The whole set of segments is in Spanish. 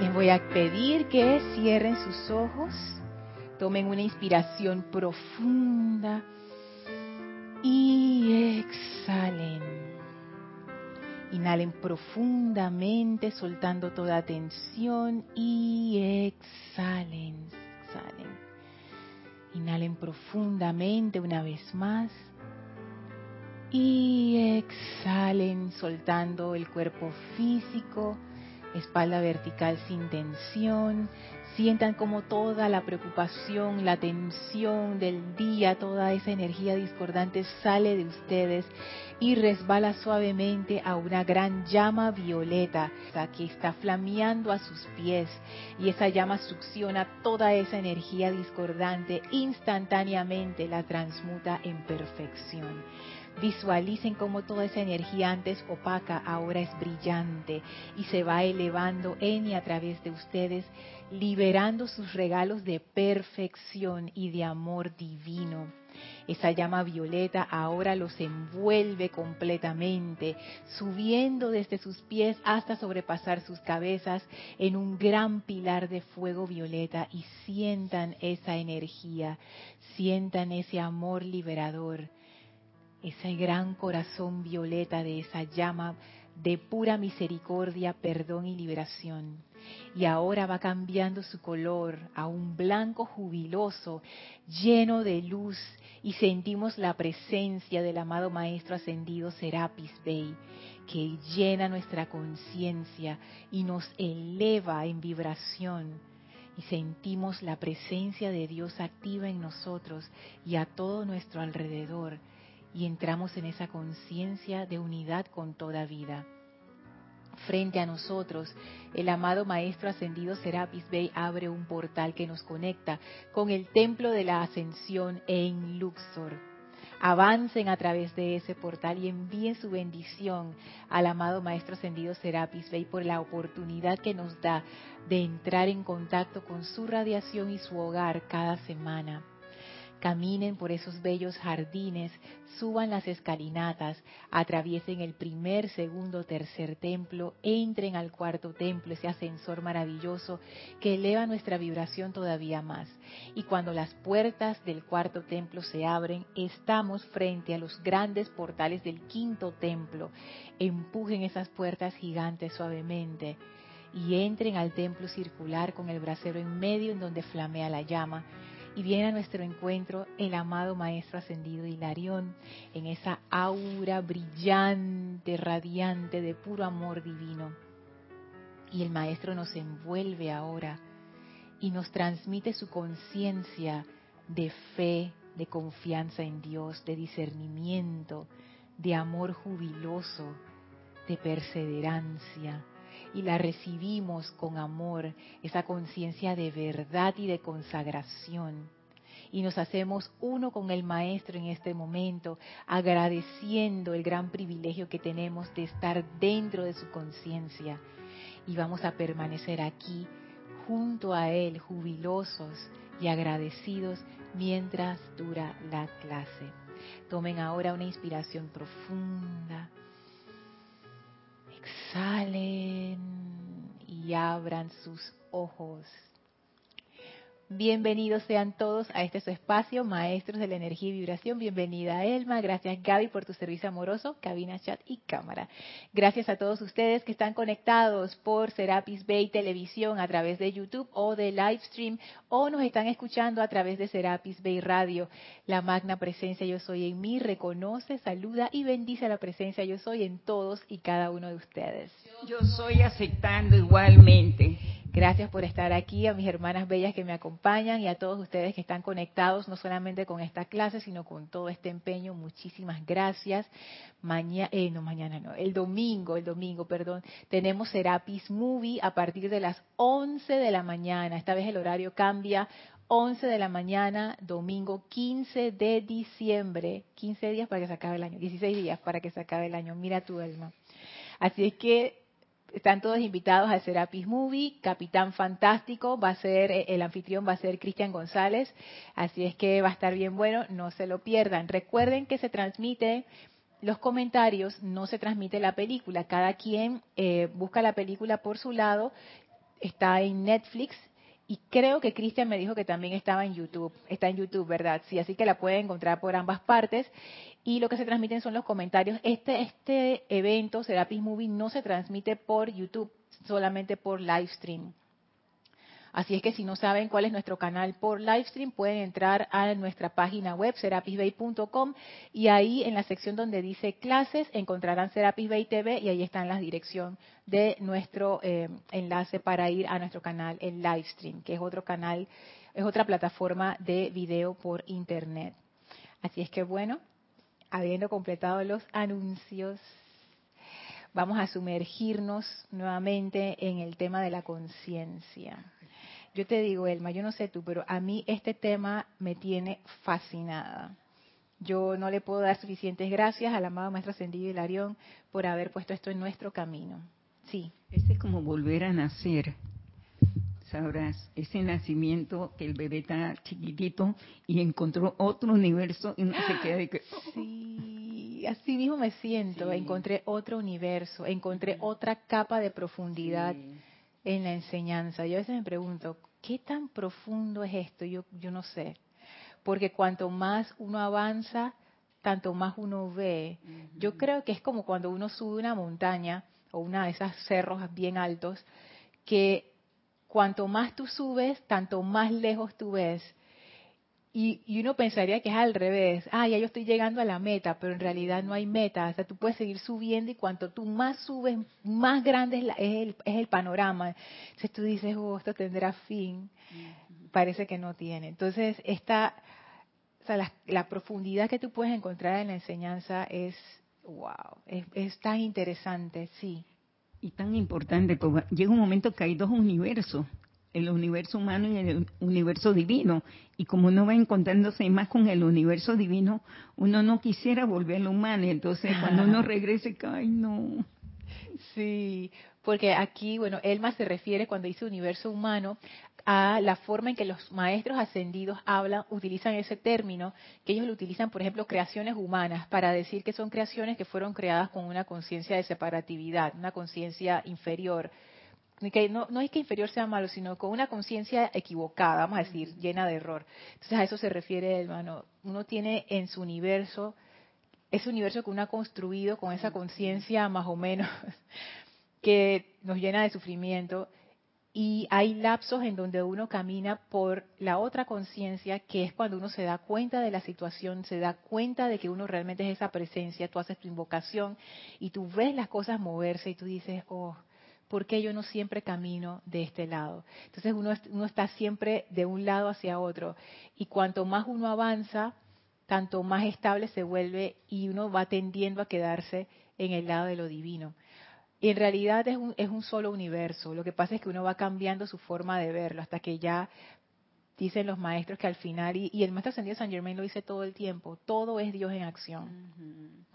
Les voy a pedir que cierren sus ojos, tomen una inspiración profunda y exhalen. Inhalen profundamente, soltando toda tensión y exhalen, exhalen. Inhalen profundamente una vez más y exhalen, soltando el cuerpo físico espalda vertical sin tensión. Sientan como toda la preocupación, la tensión del día, toda esa energía discordante sale de ustedes y resbala suavemente a una gran llama violeta que está flameando a sus pies y esa llama succiona toda esa energía discordante instantáneamente la transmuta en perfección. Visualicen cómo toda esa energía antes opaca ahora es brillante y se va elevando en y a través de ustedes, liberando sus regalos de perfección y de amor divino. Esa llama violeta ahora los envuelve completamente, subiendo desde sus pies hasta sobrepasar sus cabezas en un gran pilar de fuego violeta y sientan esa energía, sientan ese amor liberador ese gran corazón violeta de esa llama de pura misericordia, perdón y liberación. Y ahora va cambiando su color a un blanco jubiloso, lleno de luz, y sentimos la presencia del amado Maestro Ascendido Serapis Bey, que llena nuestra conciencia y nos eleva en vibración. Y sentimos la presencia de Dios activa en nosotros y a todo nuestro alrededor y entramos en esa conciencia de unidad con toda vida. Frente a nosotros, el amado Maestro Ascendido Serapis Bey abre un portal que nos conecta con el Templo de la Ascensión en Luxor. Avancen a través de ese portal y envíen su bendición al amado Maestro Ascendido Serapis Bey por la oportunidad que nos da de entrar en contacto con su radiación y su hogar cada semana caminen por esos bellos jardines, suban las escalinatas, atraviesen el primer, segundo, tercer templo, entren al cuarto templo, ese ascensor maravilloso que eleva nuestra vibración todavía más. Y cuando las puertas del cuarto templo se abren, estamos frente a los grandes portales del quinto templo. Empujen esas puertas gigantes suavemente y entren al templo circular con el brasero en medio en donde flamea la llama y viene a nuestro encuentro el amado Maestro Ascendido Hilarión en esa aura brillante, radiante de puro amor divino. Y el Maestro nos envuelve ahora y nos transmite su conciencia de fe, de confianza en Dios, de discernimiento, de amor jubiloso, de perseverancia, y la recibimos con amor, esa conciencia de verdad y de consagración. Y nos hacemos uno con el Maestro en este momento, agradeciendo el gran privilegio que tenemos de estar dentro de su conciencia. Y vamos a permanecer aquí junto a Él, jubilosos y agradecidos mientras dura la clase. Tomen ahora una inspiración profunda exhalen y abran sus ojos. Bienvenidos sean todos a este su espacio, Maestros de la Energía y Vibración. Bienvenida Elma, gracias Gaby por tu servicio amoroso, cabina, chat y cámara. Gracias a todos ustedes que están conectados por Serapis Bay Televisión a través de YouTube o de Livestream o nos están escuchando a través de Serapis Bay Radio. La magna presencia yo soy en mí reconoce, saluda y bendice la presencia yo soy en todos y cada uno de ustedes. Yo soy aceptando igualmente. Gracias por estar aquí, a mis hermanas bellas que me acompañan y a todos ustedes que están conectados, no solamente con esta clase, sino con todo este empeño. Muchísimas gracias. Mañana, eh, no mañana, no, el domingo, el domingo, perdón, tenemos Serapis Movie a partir de las 11 de la mañana. Esta vez el horario cambia. 11 de la mañana, domingo 15 de diciembre. 15 días para que se acabe el año, 16 días para que se acabe el año. Mira tu alma. Así es que están todos invitados a Serapis Movie. Capitán Fantástico va a ser, eh, el anfitrión va a ser Cristian González. Así es que va a estar bien bueno, no se lo pierdan. Recuerden que se transmite los comentarios, no se transmite la película. Cada quien eh, busca la película por su lado está en Netflix y creo que Cristian me dijo que también estaba en YouTube. Está en YouTube, ¿verdad? Sí, así que la pueden encontrar por ambas partes. Y lo que se transmiten son los comentarios. Este, este evento, Serapis Movie, no se transmite por YouTube, solamente por Livestream. Así es que si no saben cuál es nuestro canal por livestream, pueden entrar a nuestra página web, serapisbay.com, y ahí en la sección donde dice clases encontrarán Serapis Bay TV y ahí está en la dirección de nuestro eh, enlace para ir a nuestro canal en livestream, que es otro canal, es otra plataforma de video por internet. Así es que bueno, habiendo completado los anuncios, vamos a sumergirnos nuevamente en el tema de la conciencia. Yo te digo, Elma, yo no sé tú, pero a mí este tema me tiene fascinada. Yo no le puedo dar suficientes gracias al amado Maestro Ascendido Hilarión por haber puesto esto en nuestro camino. Sí. Ese es como volver a nacer. Sabrás, ese nacimiento que el bebé está chiquitito y encontró otro universo y no se queda de que... Oh". Sí, así mismo me siento. Encontré otro universo, encontré otra capa de profundidad en la enseñanza. Yo a veces me pregunto, ¿qué tan profundo es esto? Yo, yo no sé. Porque cuanto más uno avanza, tanto más uno ve. Yo creo que es como cuando uno sube una montaña o una de esas cerros bien altos, que cuanto más tú subes, tanto más lejos tú ves. Y, uno pensaría que es al revés. Ah, ya yo estoy llegando a la meta, pero en realidad no hay meta. O sea, tú puedes seguir subiendo y cuanto tú más subes, más grande es, el, es el, panorama. Entonces tú dices, oh, esto tendrá fin. Parece que no tiene. Entonces, esta, o sea, la, profundidad que tú puedes encontrar en la enseñanza es, wow, es, es tan interesante, sí. Y tan importante, porque llega un momento que hay dos universos el universo humano y el universo divino. Y como uno va encontrándose más con el universo divino, uno no quisiera volverlo humano. Entonces, cuando uno regrese, ay, no. Sí, porque aquí, bueno, Elma se refiere cuando dice universo humano a la forma en que los maestros ascendidos hablan, utilizan ese término, que ellos lo utilizan, por ejemplo, creaciones humanas, para decir que son creaciones que fueron creadas con una conciencia de separatividad, una conciencia inferior no, no es que inferior sea malo, sino con una conciencia equivocada, vamos a decir, llena de error. Entonces a eso se refiere, hermano. Uno tiene en su universo, ese universo que uno ha construido con esa conciencia más o menos que nos llena de sufrimiento. Y hay lapsos en donde uno camina por la otra conciencia, que es cuando uno se da cuenta de la situación, se da cuenta de que uno realmente es esa presencia, tú haces tu invocación y tú ves las cosas moverse y tú dices, oh, ¿por qué yo no siempre camino de este lado? Entonces uno, uno está siempre de un lado hacia otro y cuanto más uno avanza, tanto más estable se vuelve y uno va tendiendo a quedarse en el lado de lo divino. Y en realidad es un, es un solo universo. Lo que pasa es que uno va cambiando su forma de verlo hasta que ya dicen los maestros que al final, y, el maestro ascendido San Germain lo dice todo el tiempo, todo es Dios en acción.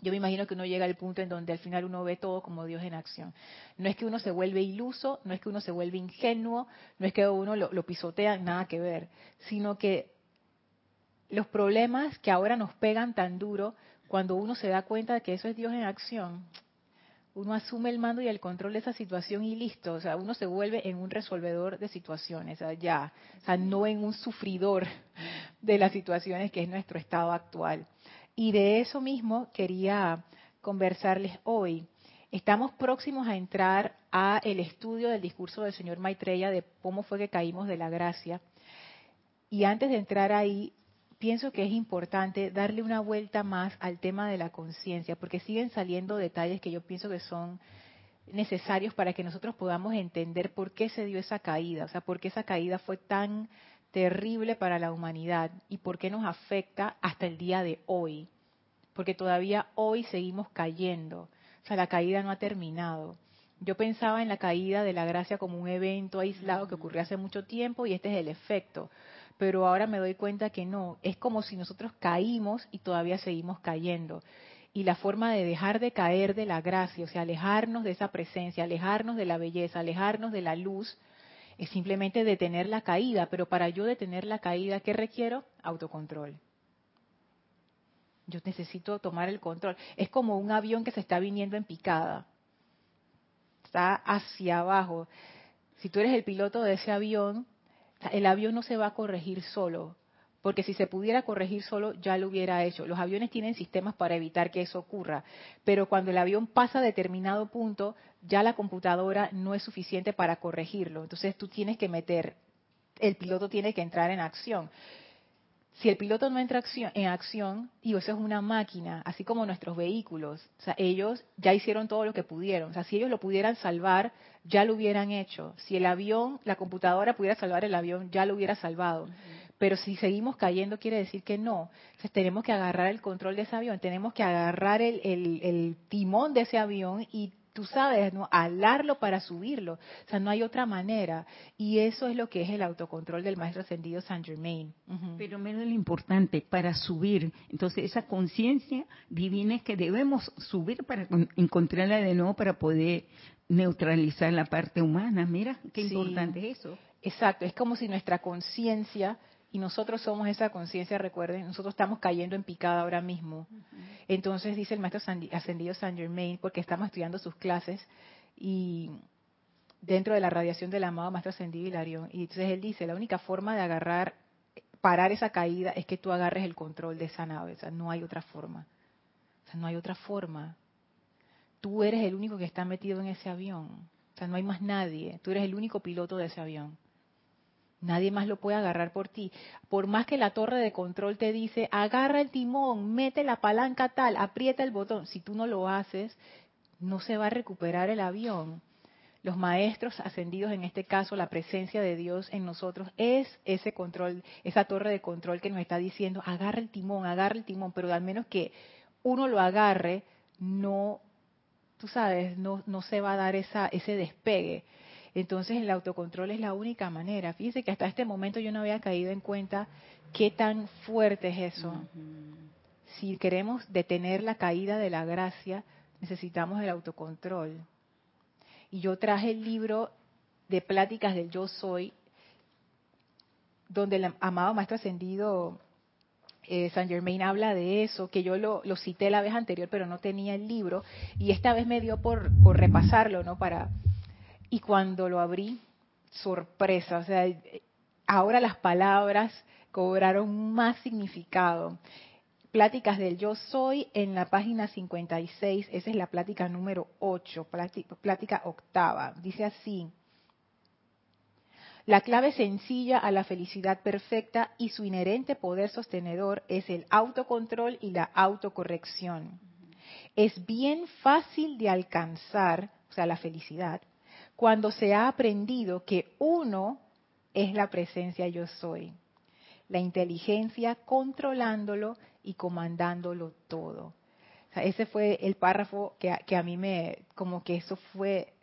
Yo me imagino que uno llega al punto en donde al final uno ve todo como Dios en acción. No es que uno se vuelve iluso, no es que uno se vuelve ingenuo, no es que uno lo, lo pisotea, nada que ver, sino que los problemas que ahora nos pegan tan duro, cuando uno se da cuenta de que eso es Dios en acción, uno asume el mando y el control de esa situación y listo, o sea, uno se vuelve en un resolvedor de situaciones, o sea, ya, o sea, no en un sufridor de las situaciones que es nuestro estado actual. Y de eso mismo quería conversarles hoy. Estamos próximos a entrar a el estudio del discurso del señor Maitreya de cómo fue que caímos de la gracia. Y antes de entrar ahí, pienso que es importante darle una vuelta más al tema de la conciencia, porque siguen saliendo detalles que yo pienso que son necesarios para que nosotros podamos entender por qué se dio esa caída, o sea, por qué esa caída fue tan terrible para la humanidad y por qué nos afecta hasta el día de hoy, porque todavía hoy seguimos cayendo, o sea, la caída no ha terminado. Yo pensaba en la caída de la gracia como un evento aislado que ocurrió hace mucho tiempo y este es el efecto pero ahora me doy cuenta que no, es como si nosotros caímos y todavía seguimos cayendo. Y la forma de dejar de caer de la gracia, o sea, alejarnos de esa presencia, alejarnos de la belleza, alejarnos de la luz, es simplemente detener la caída. Pero para yo detener la caída, ¿qué requiero? Autocontrol. Yo necesito tomar el control. Es como un avión que se está viniendo en picada. Está hacia abajo Si tú eres el piloto de ese avión, el avión no se va a corregir solo, porque si se pudiera corregir solo ya lo hubiera hecho. Los aviones tienen sistemas para evitar que eso ocurra, pero cuando el avión pasa a determinado punto, ya la computadora no es suficiente para corregirlo. Entonces tú tienes que meter, el piloto tiene que entrar en acción. Si el piloto no entra en acción, y eso es una máquina, así como nuestros vehículos, o sea, ellos ya hicieron todo lo que pudieron. O sea, si ellos lo pudieran salvar, ya lo hubieran hecho. Si el avión, la computadora pudiera salvar el avión, ya lo hubiera salvado. Pero si seguimos cayendo, quiere decir que no. Entonces tenemos que agarrar el control de ese avión, tenemos que agarrar el, el, timón de ese avión y tú sabes, ¿no? alarlo para subirlo. O sea, no hay otra manera. Y eso es lo que es el autocontrol del maestro ascendido Saint Germain. Pero menos lo importante, para subir. Entonces, esa conciencia divina es que debemos subir para encontrarla de nuevo para poder neutralizar la parte humana. Mira, qué importante es eso. Exacto, es como si nuestra conciencia y nosotros somos esa conciencia, recuerden, nosotros estamos cayendo en picada ahora mismo. Entonces dice el maestro ascendido Saint Germain, porque estamos estudiando sus clases y dentro de la radiación del amado maestro ascendido Hilarión, y entonces él dice, la única forma de agarrar, parar esa caída es que tú agarres el control de esa nave, o sea, no hay otra forma. O sea, no hay otra forma. Tú eres el único que está metido en ese avión. O sea, no hay más nadie. Tú eres el único piloto de ese avión. Nadie más lo puede agarrar por ti. Por más que la torre de control te dice, agarra el timón, mete la palanca tal, aprieta el botón. Si tú no lo haces, no se va a recuperar el avión. Los maestros ascendidos, en este caso, la presencia de Dios en nosotros es ese control, esa torre de control que nos está diciendo, agarra el timón, agarra el timón, pero al menos que uno lo agarre, no, tú sabes, no, no se va a dar esa, ese despegue. Entonces el autocontrol es la única manera. Fíjese que hasta este momento yo no había caído en cuenta qué tan fuerte es eso. Si queremos detener la caída de la gracia, necesitamos el autocontrol. Y yo traje el libro de pláticas del yo soy, donde el amado maestro ascendido eh, Saint Germain habla de eso, que yo lo, cité la vez anterior, pero no tenía el libro, y esta vez me dio por, por repasarlo, ¿no? Para, y cuando lo abrí, sorpresa, o sea, ahora las palabras cobraron más significado. Pláticas del yo soy en la página 56, esa es la plática número 8, plática octava. Dice así, la clave sencilla a la felicidad perfecta y su inherente poder sostenedor es el autocontrol y la autocorrección. Es bien fácil de alcanzar, o sea, la felicidad, cuando se ha aprendido que uno es la presencia yo soy, la inteligencia controlándolo y comandándolo todo. ese fue el párrafo que, a mí me, como que eso fue,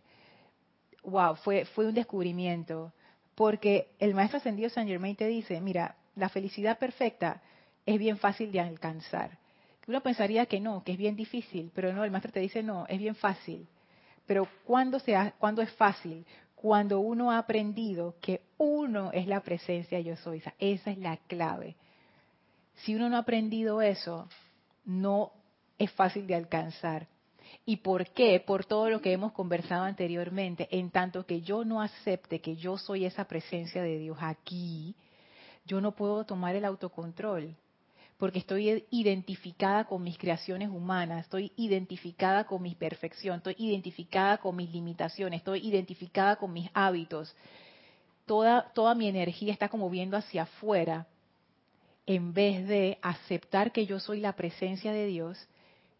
wow, fue, fue un descubrimiento, porque el maestro ascendido San Germain te dice, mira, la felicidad perfecta es bien fácil de alcanzar. Uno pensaría que no, que es bien difícil, pero no, el maestro te dice no, es bien fácil. Pero ¿cuándo, es fácil? Cuando uno ha aprendido que uno es la presencia yo soy. Esa es la clave. Si uno no ha aprendido eso, no es fácil de alcanzar. ¿Y por qué? Por todo lo que hemos conversado anteriormente. En tanto que yo no acepte que yo soy esa presencia de Dios aquí, yo no puedo tomar el autocontrol porque estoy identificada con mis creaciones humanas, estoy identificada con mi perfección, estoy identificada con mis limitaciones, estoy identificada con mis hábitos. Toda, toda mi energía está como viendo hacia afuera en vez de aceptar que yo soy la presencia de Dios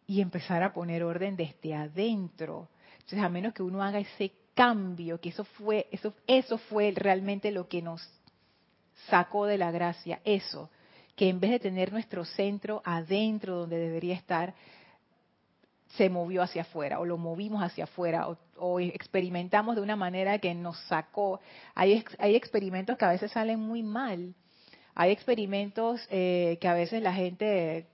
y empezar a poner orden desde adentro. Entonces, a menos que uno haga ese cambio, que eso fue, eso, eso fue realmente lo que nos sacó de la gracia, eso que en vez de tener nuestro centro adentro donde debería estar, se movió hacia afuera o lo movimos hacia afuera o, experimentamos de una manera que nos sacó. Hay, hay experimentos que a veces salen muy mal. Hay experimentos eh, que a veces la gente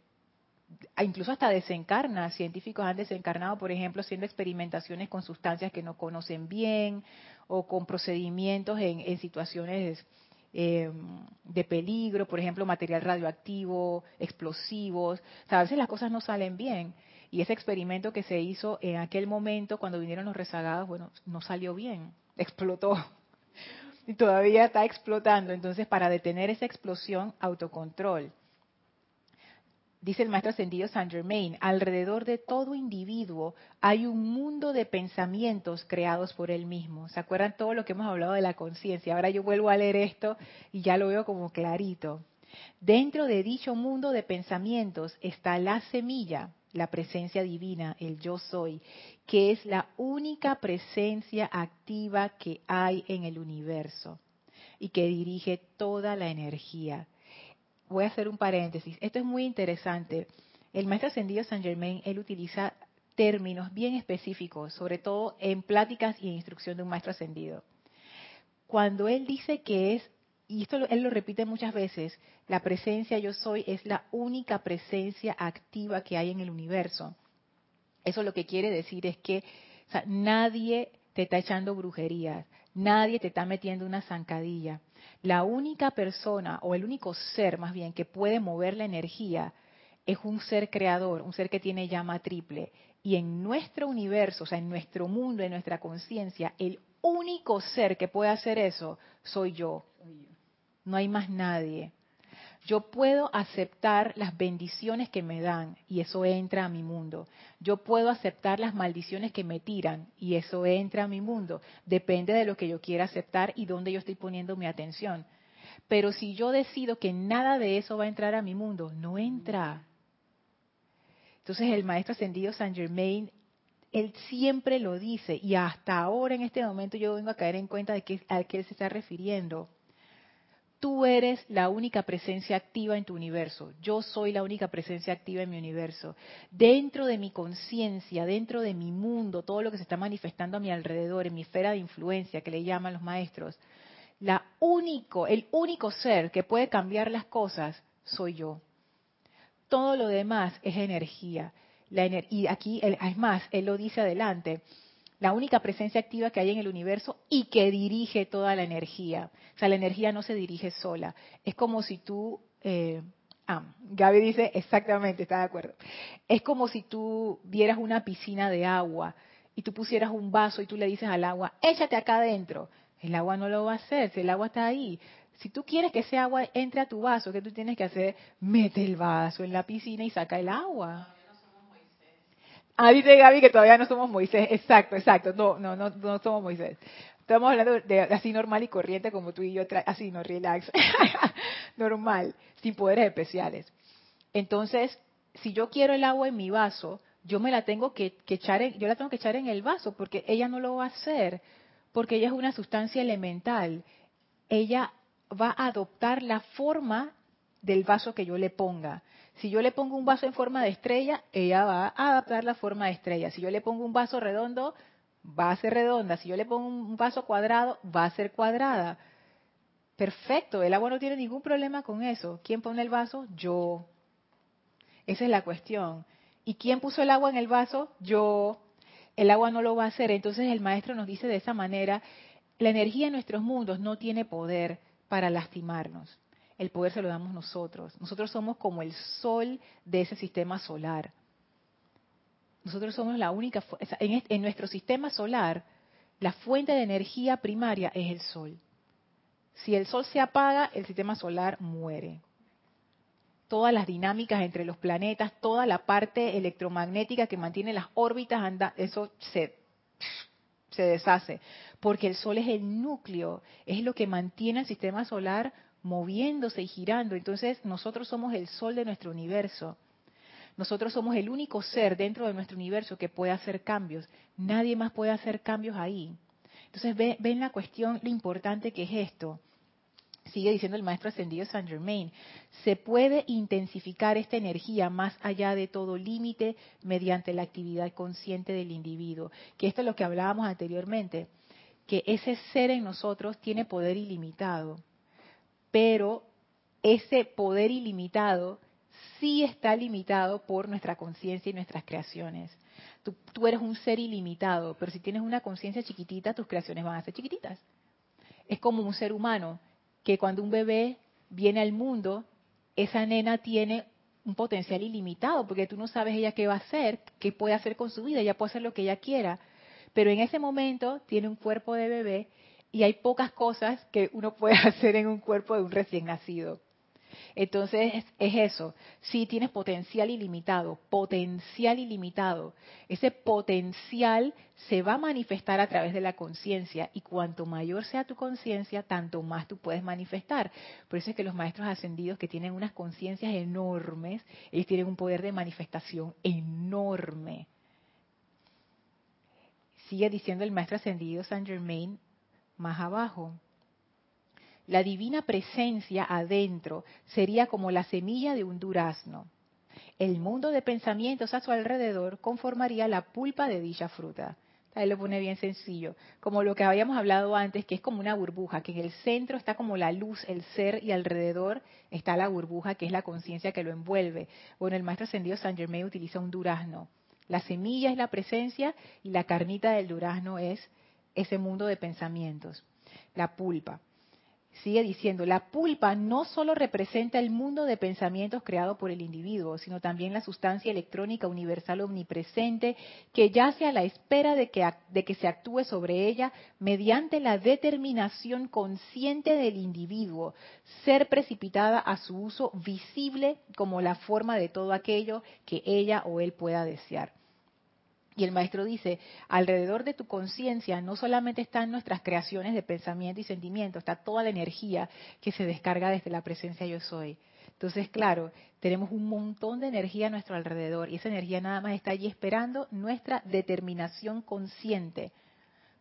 incluso hasta desencarna. Científicos han desencarnado, por ejemplo, haciendo experimentaciones con sustancias que no conocen bien o con procedimientos en, en situaciones eh, de peligro, por ejemplo, material radioactivo, explosivos. O sea, a veces las cosas no salen bien. Y ese experimento que se hizo en aquel momento, cuando vinieron los rezagados, bueno, no salió bien, explotó. y todavía está explotando. Entonces, para detener esa explosión, autocontrol. Dice el maestro ascendido Saint Germain, alrededor de todo individuo hay un mundo de pensamientos creados por él mismo. ¿Se acuerdan todo lo que hemos hablado de la conciencia? Ahora yo vuelvo a leer esto y ya lo veo como clarito. Dentro de dicho mundo de pensamientos está la semilla, la presencia divina, el yo soy, que es la única presencia activa que hay en el universo y que dirige toda la energía voy a hacer un paréntesis. Esto es muy interesante. El maestro ascendido Saint Germain, él utiliza términos bien específicos, sobre todo en pláticas y en instrucción de un maestro ascendido. Cuando él dice que es, y esto él lo repite muchas veces, la presencia yo soy es la única presencia activa que hay en el universo. Eso lo que quiere decir es que nadie te está echando brujerías, nadie te está metiendo una zancadilla. La única persona, o el único ser más bien, que puede mover la energía es un ser creador, un ser que tiene llama triple. Y en nuestro universo, o sea, en nuestro mundo, en nuestra conciencia, el único ser que puede hacer eso soy yo. No hay más nadie. Yo puedo aceptar las bendiciones que me dan y eso entra a mi mundo. Yo puedo aceptar las maldiciones que me tiran y eso entra a mi mundo. Depende de lo que yo quiera aceptar y dónde yo estoy poniendo mi atención. Pero si yo decido que nada de eso va a entrar a mi mundo, no entra. Entonces el maestro ascendido Saint Germain, él siempre lo dice y hasta ahora en este momento yo vengo a caer en cuenta de que, a qué él se está refiriendo Tú eres la única presencia activa en tu universo. Yo soy la única presencia activa en mi universo. Dentro de mi conciencia, dentro de mi mundo, todo lo que se está manifestando a mi alrededor, en mi esfera de influencia, que le llaman los maestros, único, el único ser que puede cambiar las cosas soy yo. Todo lo demás es energía. La y aquí, es más, él lo dice adelante la única presencia activa que hay en el universo y que dirige toda la energía. O sea, la energía no se dirige sola. Es como si tú... Eh, ah, Gaby dice exactamente, está de acuerdo. Es como si tú vieras una piscina de agua y tú pusieras un vaso y tú le dices al agua, échate acá adentro. El agua no lo va a hacer, si el agua está ahí. Si tú quieres que ese agua entre a tu vaso, ¿qué tú tienes que hacer? Mete el vaso en la piscina y saca el agua. Ah, dice Gaby que todavía no somos Moisés. Exacto, exacto. No, no, no, no somos Moisés. Estamos hablando de así normal y corriente como tú y yo, así no, relax. normal, sin poderes especiales. Entonces, si yo quiero el agua en mi vaso, yo me la tengo que, que echar en, yo la tengo que echar en el vaso porque ella no lo va a hacer, porque ella es una sustancia elemental. Ella va a adoptar la forma del vaso que yo le ponga. Si yo le pongo un vaso en forma de estrella, ella va a adaptar la forma de estrella. Si yo le pongo un vaso redondo, va a ser redonda. Si yo le pongo un vaso cuadrado, va a ser cuadrada. Perfecto, el agua no tiene ningún problema con eso. ¿Quién pone el vaso? Yo. Esa es la cuestión. ¿Y quién puso el agua en el vaso? Yo. El agua no lo va a hacer. Entonces el maestro nos dice de esa manera, la energía en nuestros mundos no tiene poder para lastimarnos el poder se lo damos nosotros. Nosotros somos como el sol de ese sistema solar. Nosotros somos la única, en, en nuestro sistema solar, la fuente de energía primaria es el sol. Si el sol se apaga, el sistema solar muere. Todas las dinámicas entre los planetas, toda la parte electromagnética que mantiene las órbitas, anda, eso se, se deshace. Porque el sol es el núcleo, es lo que mantiene el sistema solar moviéndose y girando. Entonces nosotros somos el sol de nuestro universo. Nosotros somos el único ser dentro de nuestro universo que puede hacer cambios. Nadie más puede hacer cambios ahí. Entonces ven la cuestión, lo importante que es esto. Sigue diciendo el maestro ascendido Saint Germain, se puede intensificar esta energía más allá de todo límite mediante la actividad consciente del individuo. Que esto es lo que hablábamos anteriormente, que ese ser en nosotros tiene poder ilimitado pero ese poder ilimitado sí está limitado por nuestra conciencia y nuestras creaciones. Tú, eres un ser ilimitado, pero si tienes una conciencia chiquitita, tus creaciones van a ser chiquititas. Es como un ser humano, que cuando un bebé viene al mundo, esa nena tiene un potencial ilimitado, porque tú no sabes ella qué va a hacer, qué puede hacer con su vida, ella puede hacer lo que ella quiera, pero en ese momento tiene un cuerpo de bebé y hay pocas cosas que uno puede hacer en un cuerpo de un recién nacido. Entonces es eso, si tienes potencial ilimitado, potencial ilimitado. Ese potencial se va a manifestar a través de la conciencia y cuanto mayor sea tu conciencia, tanto más tú puedes manifestar. Por eso es que los maestros ascendidos que tienen unas conciencias enormes, ellos tienen un poder de manifestación enorme. Sigue diciendo el maestro ascendido Saint Germain más abajo. La divina presencia adentro sería como la semilla de un durazno. El mundo de pensamientos a su alrededor conformaría la pulpa de dicha fruta. Ahí lo pone bien sencillo, como lo que habíamos hablado antes, que es como una burbuja, que en el centro está como la luz, el ser, y alrededor está la burbuja, que es la conciencia que lo envuelve. Bueno, el maestro ascendido San Germain utiliza un durazno. La semilla es la presencia y la carnita del durazno es ese mundo de pensamientos, la pulpa sigue diciendo, la pulpa no solo representa el mundo de pensamientos creado por el individuo, sino también la sustancia electrónica universal omnipresente que yace a la espera de que, de que se actúe sobre ella mediante la determinación consciente del individuo, ser precipitada a su uso visible como la forma de todo aquello que ella o él pueda desear. Y el maestro dice, alrededor de tu conciencia no solamente están nuestras creaciones de pensamiento y sentimiento, está toda la energía que se descarga desde la presencia yo soy. Entonces, claro, tenemos un montón de energía a nuestro alrededor y esa energía nada más está allí esperando nuestra determinación consciente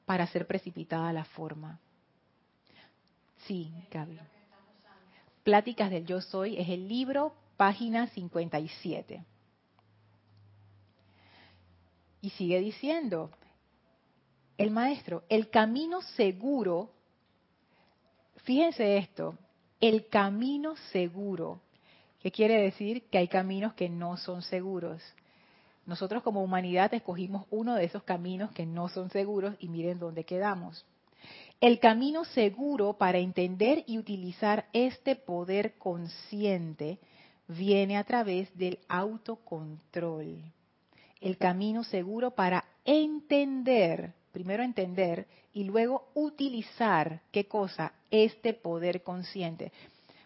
para ser precipitada a la forma. Sí, Gaby. Pláticas del Yo Soy es el libro, página 57. Y sigue diciendo, el maestro, el camino seguro, fíjense esto, el camino seguro, ¿qué quiere decir? Que hay caminos que no son seguros. Nosotros como humanidad escogimos uno de esos caminos que no son seguros y miren dónde quedamos. El camino seguro para entender y utilizar este poder consciente viene a través del autocontrol el camino seguro para entender, primero entender y luego utilizar, ¿qué cosa? Este poder consciente.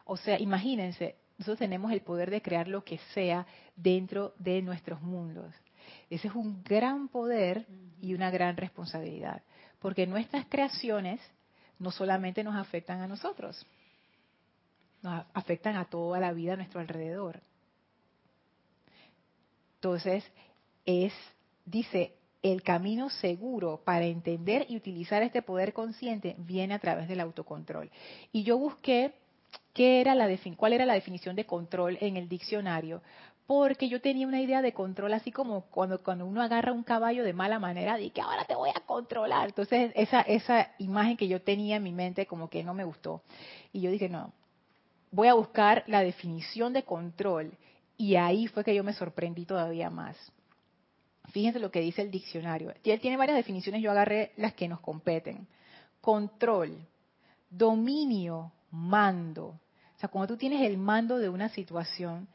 O sea, imagínense, nosotros tenemos el poder de crear lo que sea dentro de nuestros mundos. Ese es un gran poder y una gran responsabilidad, porque nuestras creaciones no solamente nos afectan a nosotros, nos afectan a toda la vida a nuestro alrededor. Entonces, es, dice, el camino seguro para entender y utilizar este poder consciente viene a través del autocontrol. Y yo busqué qué era la cuál era la definición de control en el diccionario, porque yo tenía una idea de control así como cuando, cuando uno agarra un caballo de mala manera, de que ahora te voy a controlar. Entonces esa, esa imagen que yo tenía en mi mente como que no me gustó. Y yo dije, no, voy a buscar la definición de control. Y ahí fue que yo me sorprendí todavía más. Fíjense lo que dice el diccionario. Él tiene varias definiciones, yo agarré las que nos competen. Control, dominio, mando. O sea, cuando tú tienes el mando de una situación,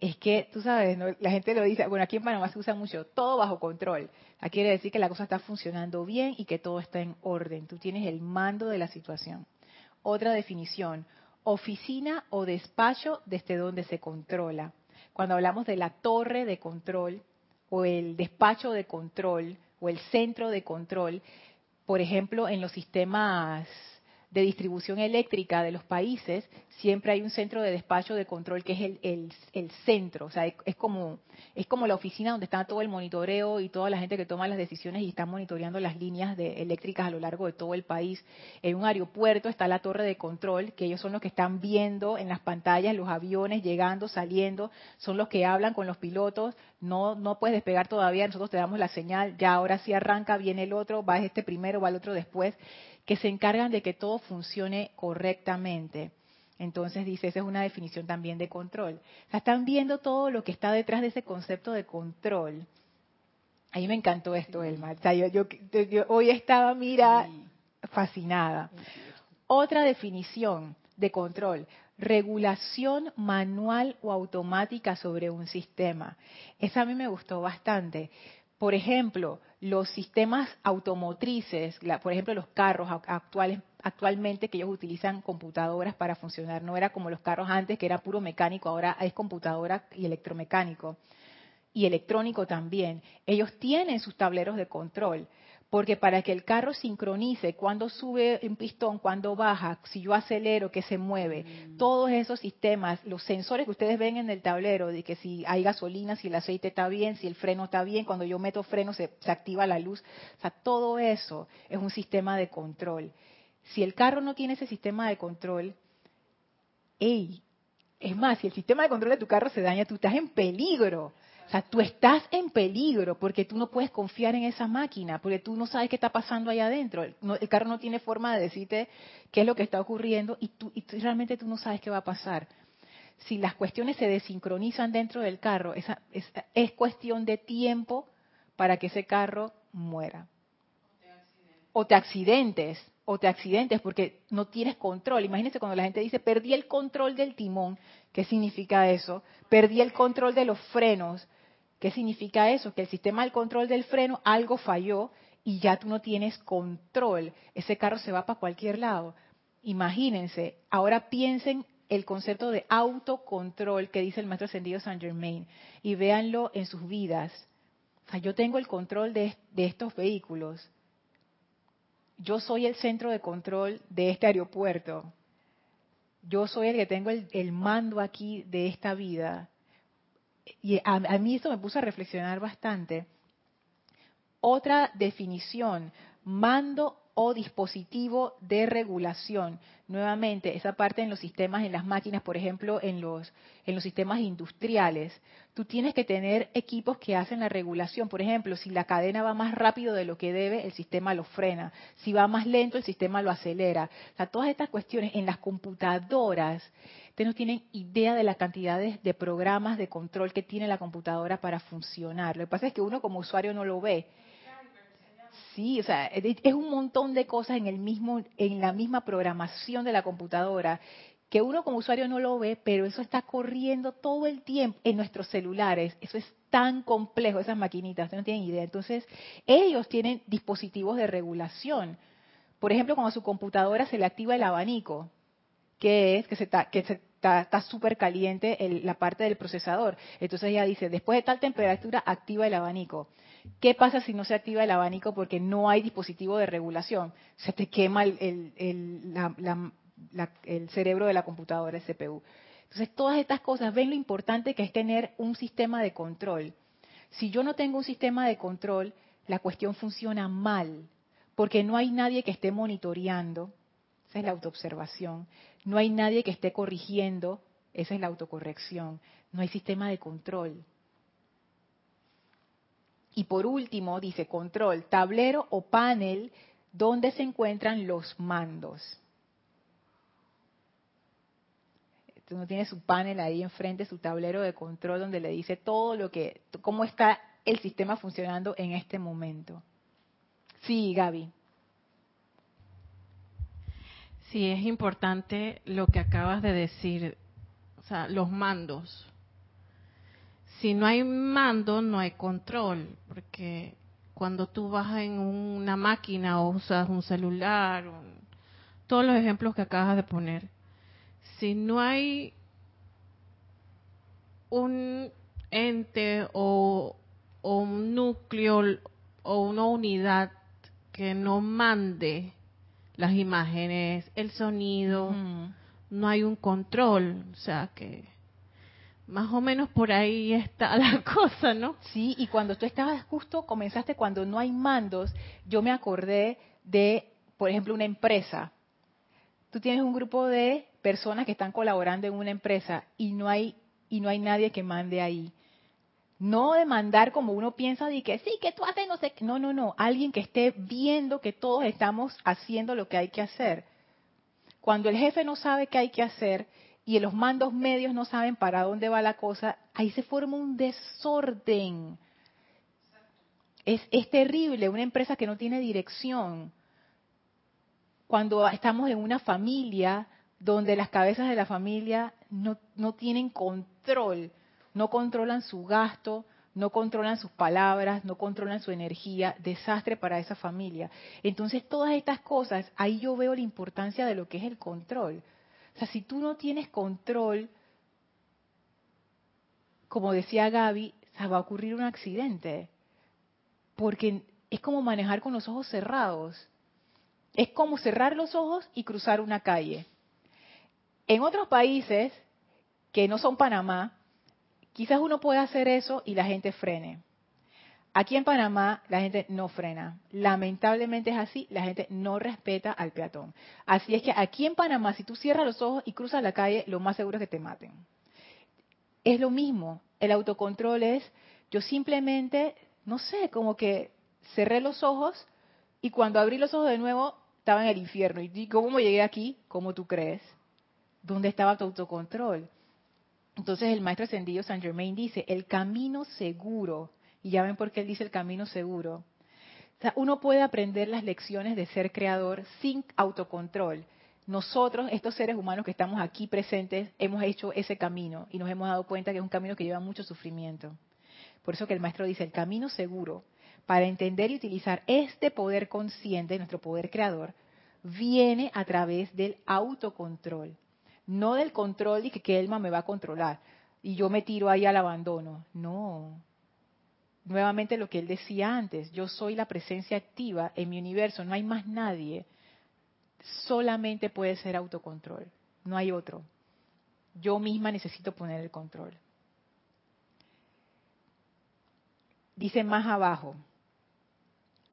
es que, tú sabes, la gente lo dice, bueno, aquí en Panamá se usa mucho, todo bajo control. Aquí quiere decir que la cosa está funcionando bien y que todo está en orden. Tú tienes el mando de la situación. Otra definición, oficina o despacho desde donde se controla. Cuando hablamos de la torre de control, o el despacho de control o el centro de control, por ejemplo, en los sistemas de distribución eléctrica de los países, siempre hay un centro de despacho de control que es el, centro, o sea, es, como, es como la oficina donde está todo el monitoreo y toda la gente que toma las decisiones y está monitoreando las líneas de, eléctricas a lo largo de todo el país. En un aeropuerto está la torre de control, que ellos son los que están viendo en las pantallas los aviones llegando, saliendo, son los que hablan con los pilotos, no, no puedes despegar todavía, nosotros te damos la señal, ya ahora sí arranca, viene el otro, va este primero, va el otro después que se encargan de que todo funcione correctamente. Entonces dice, esa es una definición también de control. O sea, están viendo todo lo que está detrás de ese concepto de control. A mí me encantó esto, Elma. O sea, yo, hoy estaba, mira, fascinada. Otra definición de control, regulación manual o automática sobre un sistema. Esa a mí me gustó bastante. Por ejemplo, los sistemas automotrices, por ejemplo los carros actuales, actualmente que ellos utilizan computadoras para funcionar, no era como los carros antes que era puro mecánico, ahora es computadora y electromecánico y electrónico también. Ellos tienen sus tableros de control. Porque para que el carro sincronice cuando sube un pistón, cuando baja, si yo acelero, que se mueve, mm. todos esos sistemas, los sensores que ustedes ven en el tablero, de que si hay gasolina, si el aceite está bien, si el freno está bien, cuando yo meto freno se, se activa la luz, o sea, todo eso es un sistema de control. Si el carro no tiene ese sistema de control, ¡ey! Es más, si el sistema de control de tu carro se daña, tú estás en peligro. O sea, tú estás en peligro porque tú no puedes confiar en esa máquina, porque tú no sabes qué está pasando allá adentro. El, carro no tiene forma de decirte qué es lo que está ocurriendo y, tú, y realmente tú no sabes qué va a pasar. Si las cuestiones se desincronizan dentro del carro, esa, es, es cuestión de tiempo para que ese carro muera. O te accidentes, o te accidentes porque no tienes control. Imagínense cuando la gente dice, perdí el control del timón, ¿qué significa eso? Perdí el control de los frenos, ¿Qué significa eso? Que el sistema del control del freno, algo falló y ya tú no tienes control. Ese carro se va para cualquier lado. Imagínense, ahora piensen el concepto de autocontrol que dice el maestro ascendido Saint Germain y véanlo en sus vidas. O sea, yo tengo el control de, estos vehículos. Yo soy el centro de control de este aeropuerto. Yo soy el que tengo el mando aquí de esta vida y a, mí esto me puso a reflexionar bastante. Otra definición, mando o dispositivo de regulación. Nuevamente, esa parte en los sistemas, en las máquinas, por ejemplo, en los, en los sistemas industriales, tú tienes que tener equipos que hacen la regulación. Por ejemplo, si la cadena va más rápido de lo que debe, el sistema lo frena. Si va más lento, el sistema lo acelera. O sea, todas estas cuestiones en las computadoras Ustedes no tienen idea de la cantidad de, programas de control que tiene la computadora para funcionar. Lo que pasa es que uno como usuario no lo ve. Sí, o sea, es un montón de cosas en el mismo, en la misma programación de la computadora que uno como usuario no lo ve, pero eso está corriendo todo el tiempo en nuestros celulares. Eso es tan complejo, esas maquinitas, ustedes no tienen idea. Entonces, ellos tienen dispositivos de regulación. Por ejemplo, cuando a su computadora se le activa el abanico, que es que se está, que se está súper caliente la parte del procesador. Entonces ella dice, después de tal temperatura, activa el abanico. ¿Qué pasa si no se activa el abanico porque no hay dispositivo de regulación? Se te quema el, el cerebro de la computadora, el CPU. Entonces, todas estas cosas, ven lo importante que es tener un sistema de control. Si yo no tengo un sistema de control, la cuestión funciona mal, porque no hay nadie que esté monitoreando, esa es la autoobservación. No hay nadie que esté corrigiendo, esa es la autocorrección. No hay sistema de control. Y por último, dice control, tablero o panel donde se encuentran los mandos. Uno tiene su panel ahí enfrente, su tablero de control donde le dice todo lo que, cómo está el sistema funcionando en este momento. Sí, Gaby. Sí, es importante lo que acabas de decir, o sea, los mandos. Si no hay mando, no hay control, porque cuando tú vas en una máquina o usas un celular, todos los ejemplos que acabas de poner, si no hay un ente o, o un núcleo o una unidad que no mande las imágenes, el sonido, no hay un control, o sea que más o menos por ahí está la cosa, ¿no? Sí, y cuando tú estabas justo, comenzaste cuando no hay mandos, yo me acordé de, por ejemplo, una empresa. Tú tienes un grupo de personas que están colaborando en una empresa y no hay y no hay nadie que mande ahí. No demandar como uno piensa de que sí, que tú haces no sé. No, no, no. Alguien que esté viendo que todos estamos haciendo lo que hay que hacer. Cuando el jefe no sabe qué hay que hacer y los mandos medios no saben para dónde va la cosa, ahí se forma un desorden. Es, es terrible, una empresa que no tiene dirección. Cuando estamos en una familia donde las cabezas de la familia no, no tienen control no controlan su gasto, no controlan sus palabras, no controlan su energía, desastre para esa familia. Entonces, todas estas cosas, ahí yo veo la importancia de lo que es el control. Sea, si tú no tienes control, como decía Gaby, va a ocurrir un accidente. Porque es como manejar con los ojos cerrados. Es como cerrar los ojos y cruzar una calle. En otros países que no son Panamá, quizás uno puede hacer eso y la gente frene. Aquí en Panamá la gente no frena. Lamentablemente es así, la gente no respeta al peatón. Así es que aquí en Panamá, si tú cierras los ojos y cruzas la calle, lo más seguro es que te maten. Es lo mismo, el autocontrol es, yo simplemente, no sé, como que cerré los ojos y cuando abrí los ojos de nuevo estaba en el infierno. ¿Y cómo llegué aquí? ¿Cómo tú crees? ¿Dónde estaba tu autocontrol? Entonces el maestro ascendido Saint Germain dice, el camino seguro, y ya ven por qué él dice el camino seguro. O sea, uno puede aprender las lecciones de ser creador sin autocontrol. Nosotros, estos seres humanos que estamos aquí presentes, hemos hecho ese camino y nos hemos dado cuenta que es un camino que lleva mucho sufrimiento. Por eso que el maestro dice, el camino seguro para entender y utilizar este poder consciente, nuestro poder creador, viene a través del autocontrol no del control y que, que Elma me va a controlar y yo me tiro ahí al abandono. No. Nuevamente lo que él decía antes, yo soy la presencia activa en mi universo, no hay más nadie. Solamente puede ser autocontrol, no hay otro. Yo misma necesito poner el control. Dice más abajo,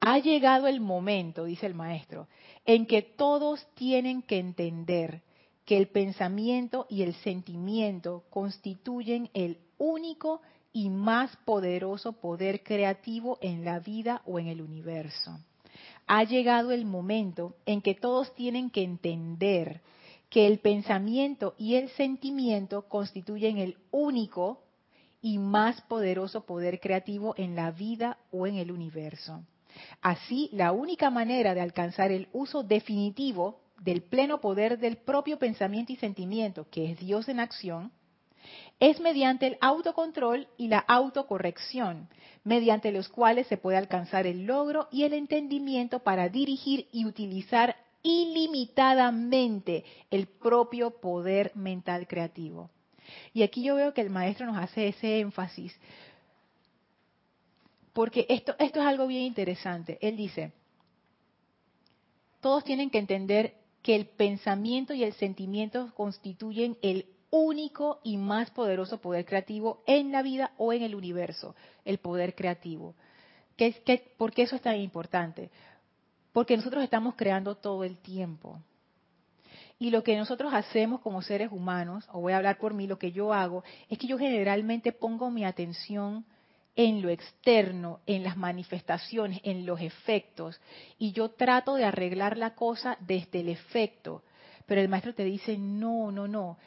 ha llegado el momento, dice el maestro, en que todos tienen que entender que el pensamiento y el sentimiento constituyen el único y más poderoso poder creativo en la vida o en el universo. Ha llegado el momento en que todos tienen que entender que el pensamiento y el sentimiento constituyen el único y más poderoso poder creativo en la vida o en el universo. Así, la única manera de alcanzar el uso definitivo del pleno poder del propio pensamiento y sentimiento, que es Dios en acción, es mediante el autocontrol y la autocorrección, mediante los cuales se puede alcanzar el logro y el entendimiento para dirigir y utilizar ilimitadamente el propio poder mental creativo. Y aquí yo veo que el maestro nos hace ese énfasis, porque esto, esto es algo bien interesante. Él dice, todos tienen que entender que el pensamiento y el sentimiento constituyen el único y más poderoso poder creativo en la vida o en el universo, el poder creativo. ¿Qué, por qué eso es tan importante? Porque nosotros estamos creando todo el tiempo. Y lo que nosotros hacemos como seres humanos, o voy a hablar por mí, lo que yo hago, es que yo generalmente pongo mi atención en lo externo, en las manifestaciones, en los efectos, y yo trato de arreglar la cosa desde el efecto, pero el maestro te dice, no, no, no,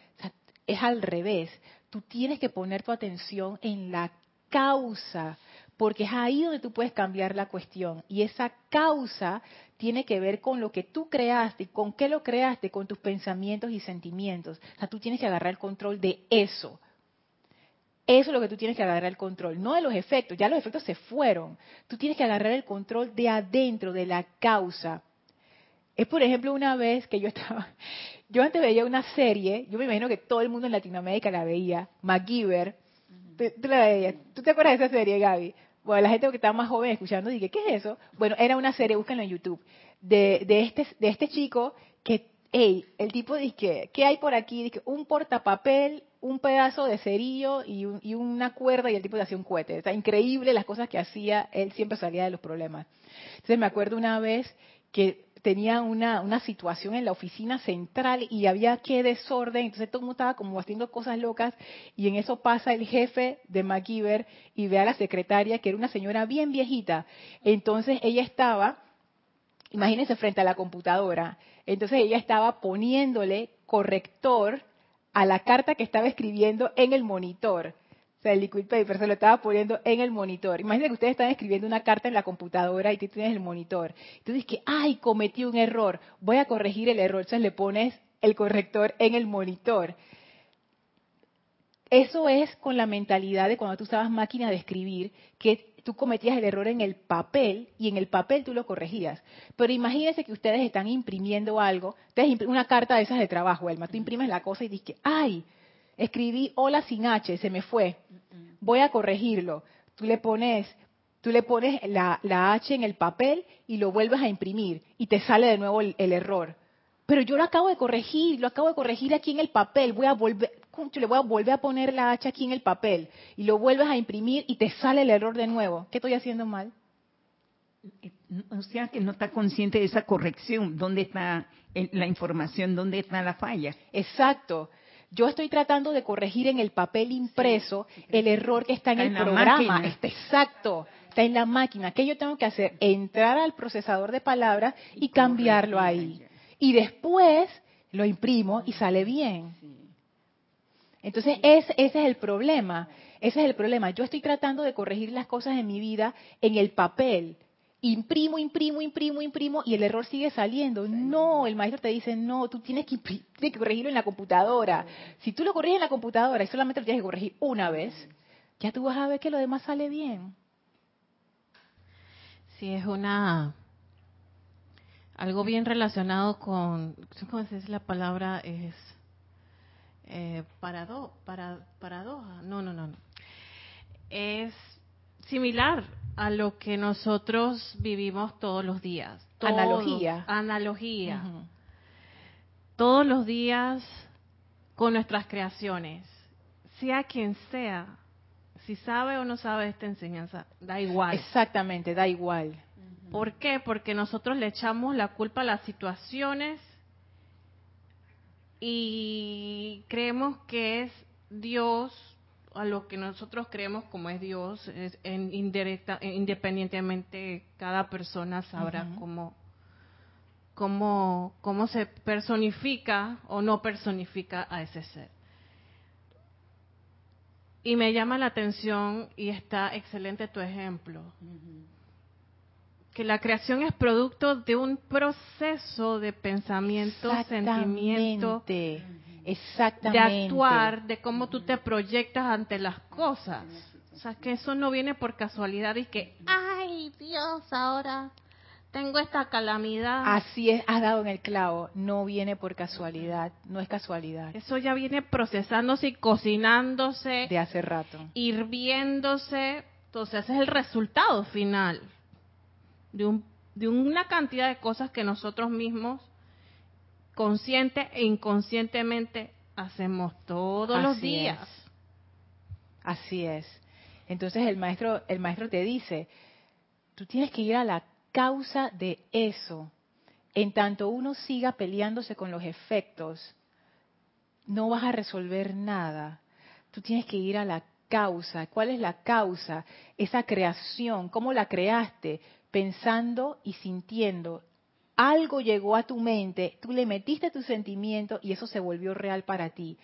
es al revés, tú tienes que poner tu atención en la causa, porque es ahí donde tú puedes cambiar la cuestión, y esa causa tiene que ver con lo que tú creaste, con qué lo creaste, con tus pensamientos y sentimientos, o sea, tú tienes que agarrar el control de eso. Eso es lo que tú tienes que agarrar el control, no de los efectos, ya los efectos se fueron. Tú tienes que agarrar el control de adentro, de la causa. Es por ejemplo una vez que yo estaba, yo antes veía una serie, yo me imagino que todo el mundo en Latinoamérica la veía, MacGyver. ¿Tú, te acuerdas de esa serie, Gaby? Bueno, la gente que estaba más joven escuchando dije, ¿qué es eso? Bueno, era una serie, búsquenlo en YouTube, de, de, este, de este chico que, hey, el tipo dice, ¿qué hay por aquí? Dice, un portapapel un pedazo de cerillo y, una cuerda y el tipo hacía un cohete. Está increíble las cosas que hacía, él siempre salía de los problemas. Entonces me acuerdo una vez que tenía una, una situación en la oficina central y había que desorden, entonces todo el mundo estaba como haciendo cosas locas y en eso pasa el jefe de MacGyver y ve a la secretaria que era una señora bien viejita. Entonces ella estaba, imagínense frente a la computadora, entonces ella estaba poniéndole corrector a la carta que estaba escribiendo en el monitor. O sea, el liquid paper se lo estaba poniendo en el monitor. Imagínate que ustedes están escribiendo una carta en la computadora y tú tienes el monitor. Tú dices que, ay, cometí un error, voy a corregir el error. Entonces le pones el corrector en el monitor. Eso es con la mentalidad de cuando tú usabas máquina de escribir, que tú cometías el error en el papel y en el papel tú lo corregías. Pero imagínense que ustedes están imprimiendo algo, ustedes una carta de esas de trabajo, Elma, tú imprimes la cosa y dices, ay, escribí hola sin H, se me fue, voy a corregirlo. Tú le pones, tú le pones la, H en el papel y lo vuelves a imprimir y te sale de nuevo el error pero yo lo acabo de corregir, lo acabo de corregir aquí en el papel, voy a volver, le voy a volver a poner la H aquí en el papel y lo vuelves a imprimir y te sale el error de nuevo. ¿Qué estoy haciendo mal? O sea que no está consciente de esa corrección, dónde está la información, dónde está la falla. Exacto. Yo estoy tratando de corregir en el papel impreso el error que está en el programa. Está exacto. Está en la máquina. ¿Qué yo tengo que hacer? Entrar al procesador de palabras y cambiarlo ahí y después lo imprimo y sale bien. Entonces, ese, es el problema. Ese es el problema. Yo estoy tratando de corregir las cosas en mi vida en el papel. Imprimo, imprimo, imprimo, imprimo y el error sigue saliendo. No, el maestro te dice, no, tú tienes que, tienes que corregirlo en la computadora. Si tú lo corriges en la computadora y solamente lo tienes que corregir una vez, ya tú vas a ver que lo demás sale bien. Sí, es una algo bien relacionado con, ¿cómo se dice la palabra? Es eh, parado, para, paradoja. No, no, no, no. Es similar a lo que nosotros vivimos todos los días. analogía. Analogía. Todos los días con nuestras creaciones. Sea quien sea, si sabe o no sabe esta enseñanza, da igual. Exactamente, da igual. ¿Por qué? Porque nosotros le echamos la culpa a las situaciones y creemos que es Dios, a lo que nosotros creemos como es Dios, es en indirecta, independientemente cada persona sabrá cómo, cómo, cómo se personifica o no personifica a ese ser. Y me llama la atención y está excelente tu ejemplo. Que la creación es producto de un proceso de pensamiento, sentimiento, Exactamente. de actuar, de cómo tú te proyectas ante las cosas. O sea, que eso no viene por casualidad y que, ay Dios, ahora tengo esta calamidad. Así es, has dado en el clavo, no viene por casualidad, no es casualidad. Eso ya viene procesándose y cocinándose. De hace rato. Hirviéndose, entonces ese es el resultado final de, un, de una cantidad de cosas que nosotros mismos, consciente e inconscientemente, hacemos todos los días. Así es. Entonces el maestro, el maestro te dice, tú tienes que ir a la causa de eso. En tanto uno siga peleándose con los efectos, no vas a resolver nada. Tú tienes que ir a la causa. ¿Cuál es la causa? Esa creación, ¿cómo la creaste? pensando y sintiendo. Algo llegó a tu mente, tú le metiste tu sentimiento y eso se volvió real para ti.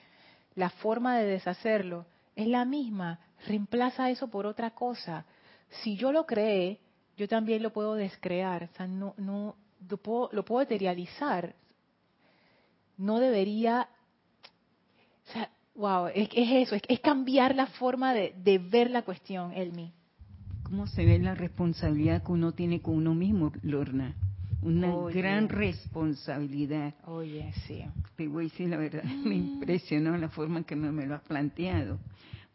La forma de deshacerlo es la misma. Reemplaza eso por otra cosa. Si yo lo creé, yo también lo puedo descrear. O sea, no, lo puedo, materializar. No debería. O sea, wow, es, es eso, es, es, cambiar la forma de, de ver la cuestión, Elmi cómo se ve la responsabilidad que uno tiene con uno mismo, Lorna. Una gran responsabilidad. Oye, sí. Te voy a decir la verdad, me impresionó la forma en que me, lo has planteado.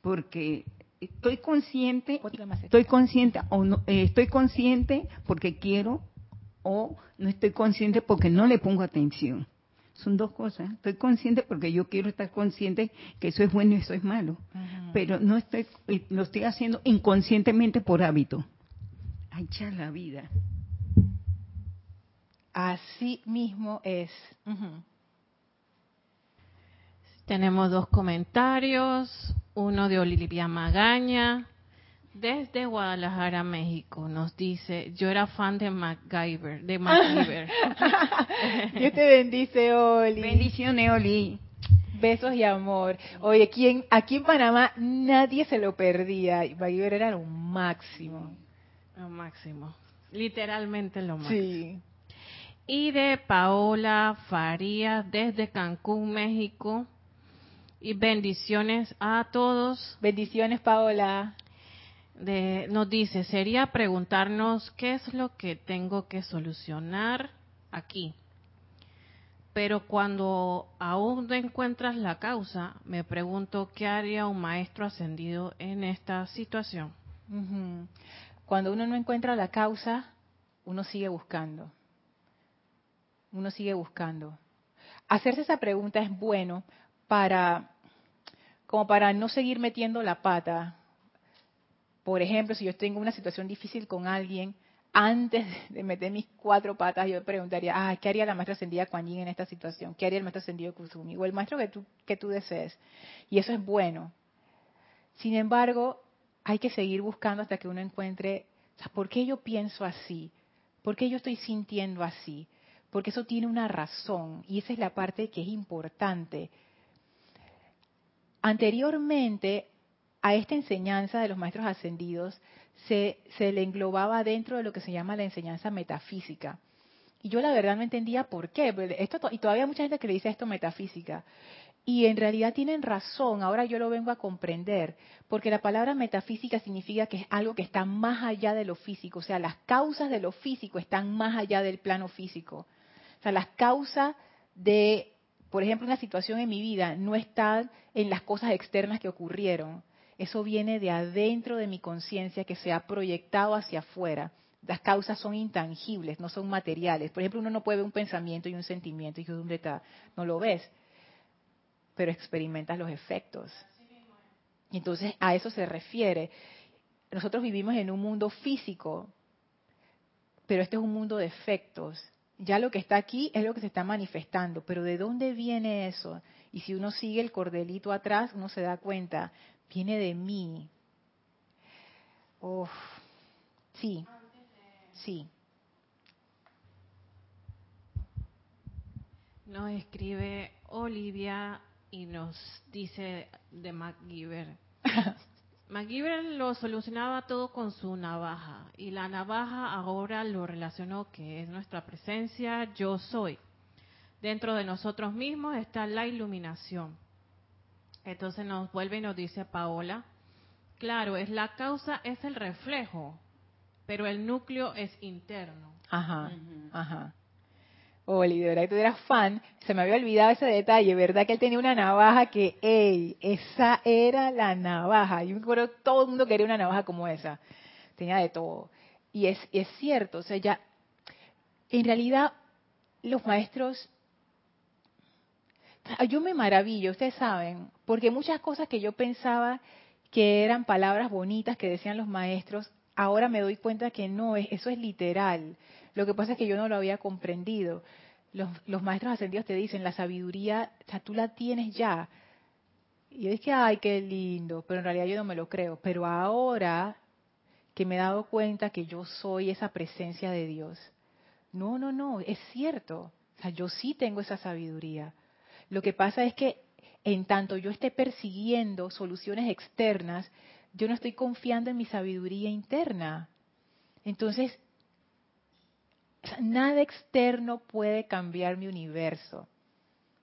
Porque estoy consciente, estoy consciente o no, eh, estoy consciente porque quiero o no estoy consciente porque no le pongo atención. Son dos cosas. Estoy consciente porque yo quiero estar consciente que eso es bueno y eso es malo. Pero no estoy, eh, lo estoy haciendo inconscientemente por hábito. Ay, ya la vida. Así mismo es. Tenemos dos comentarios, uno de Olivia Magaña, desde Guadalajara, México, nos dice, yo era fan de MacGyver, de MacGyver. Dios te bendice, Oli. Bendiciones, Oli. Besos y amor. Oye, aquí aquí en Panamá nadie se lo perdía. MacGyver era lo máximo. Lo máximo. Literalmente lo máximo. Sí. Y de Paola Farías, desde Cancún, México, Y bendiciones a todos. Bendiciones, Paola. De, nos dice, sería preguntarnos qué es lo que tengo que solucionar aquí. Pero cuando aún no encuentras la causa, me pregunto qué haría un maestro ascendido en esta situación. Cuando uno no encuentra la causa, uno sigue buscando. Uno sigue buscando. Hacerse esa pregunta es bueno para, como para no seguir metiendo la pata. Por ejemplo, si yo tengo una situación difícil con alguien, antes de meter mis cuatro patas, yo preguntaría, ah, ¿qué haría la maestra ascendida Kuan Yin en esta situación? ¿Qué haría el maestro ascendido Kusumi? O el maestro que tú, que tú desees. Y eso es bueno. Sin embargo, hay que seguir buscando hasta que uno encuentre, ¿por qué yo pienso así? ¿Por qué yo estoy sintiendo así? Porque eso tiene una razón y esa es la parte que es importante. Anteriormente a esta enseñanza de los maestros ascendidos, se, le englobaba dentro de lo que se llama la enseñanza metafísica. Y yo la verdad no entendía por qué. Esto, y todavía hay mucha gente que le dice esto metafísica. Y en realidad tienen razón, ahora yo lo vengo a comprender, porque la palabra metafísica significa que es algo que está más allá de lo físico, o sea, las causas de lo físico están más allá del plano físico. O sea, las causas de, por ejemplo, una situación en mi vida no están en las cosas externas que ocurrieron, eso viene de adentro de mi conciencia que se ha proyectado hacia afuera. Las causas son intangibles, no son materiales. Por ejemplo, uno no puede ver un pensamiento y un sentimiento y dónde está, no lo ves, pero experimentas los efectos. Entonces a eso se refiere. Nosotros vivimos en un mundo físico, pero este es un mundo de efectos. Ya lo que está aquí es lo que se está manifestando, pero ¿de dónde viene eso? Y si uno sigue el cordelito atrás, uno se da cuenta, viene de mí. sí, sí. Nos escribe Olivia y nos dice de MacGyver. MacGyver lo solucionaba todo con su navaja y la navaja ahora lo relacionó que es nuestra presencia, yo soy. Dentro de nosotros mismos está la iluminación. Entonces nos vuelve y nos dice Paola, claro, es la causa, es el reflejo, pero el núcleo es interno. Ajá, ajá. De verdad que tú eras fan, se me había olvidado ese detalle, ¿verdad? Que él tenía una navaja que, ey, esa era la navaja. Yo me acuerdo todo el mundo quería una navaja como esa. Tenía de todo. Y es, es cierto, o sea, ya, en realidad, los maestros yo me maravillo, ustedes saben, porque muchas cosas que yo pensaba que eran palabras bonitas que decían los maestros, ahora me doy cuenta que no, eso es literal. Lo que pasa es que yo no lo había comprendido. Los, maestros ascendidos te dicen, la sabiduría, o sea, tú la tienes ya. Y yo dije, ay, qué lindo, pero en realidad yo no me lo creo. Pero ahora que me he dado cuenta que yo soy esa presencia de Dios, no, no, no, es cierto. O sea, yo sí tengo esa sabiduría. Lo que pasa es que en tanto yo esté persiguiendo soluciones externas, yo no estoy confiando en mi sabiduría interna. Entonces, nada externo puede cambiar mi universo.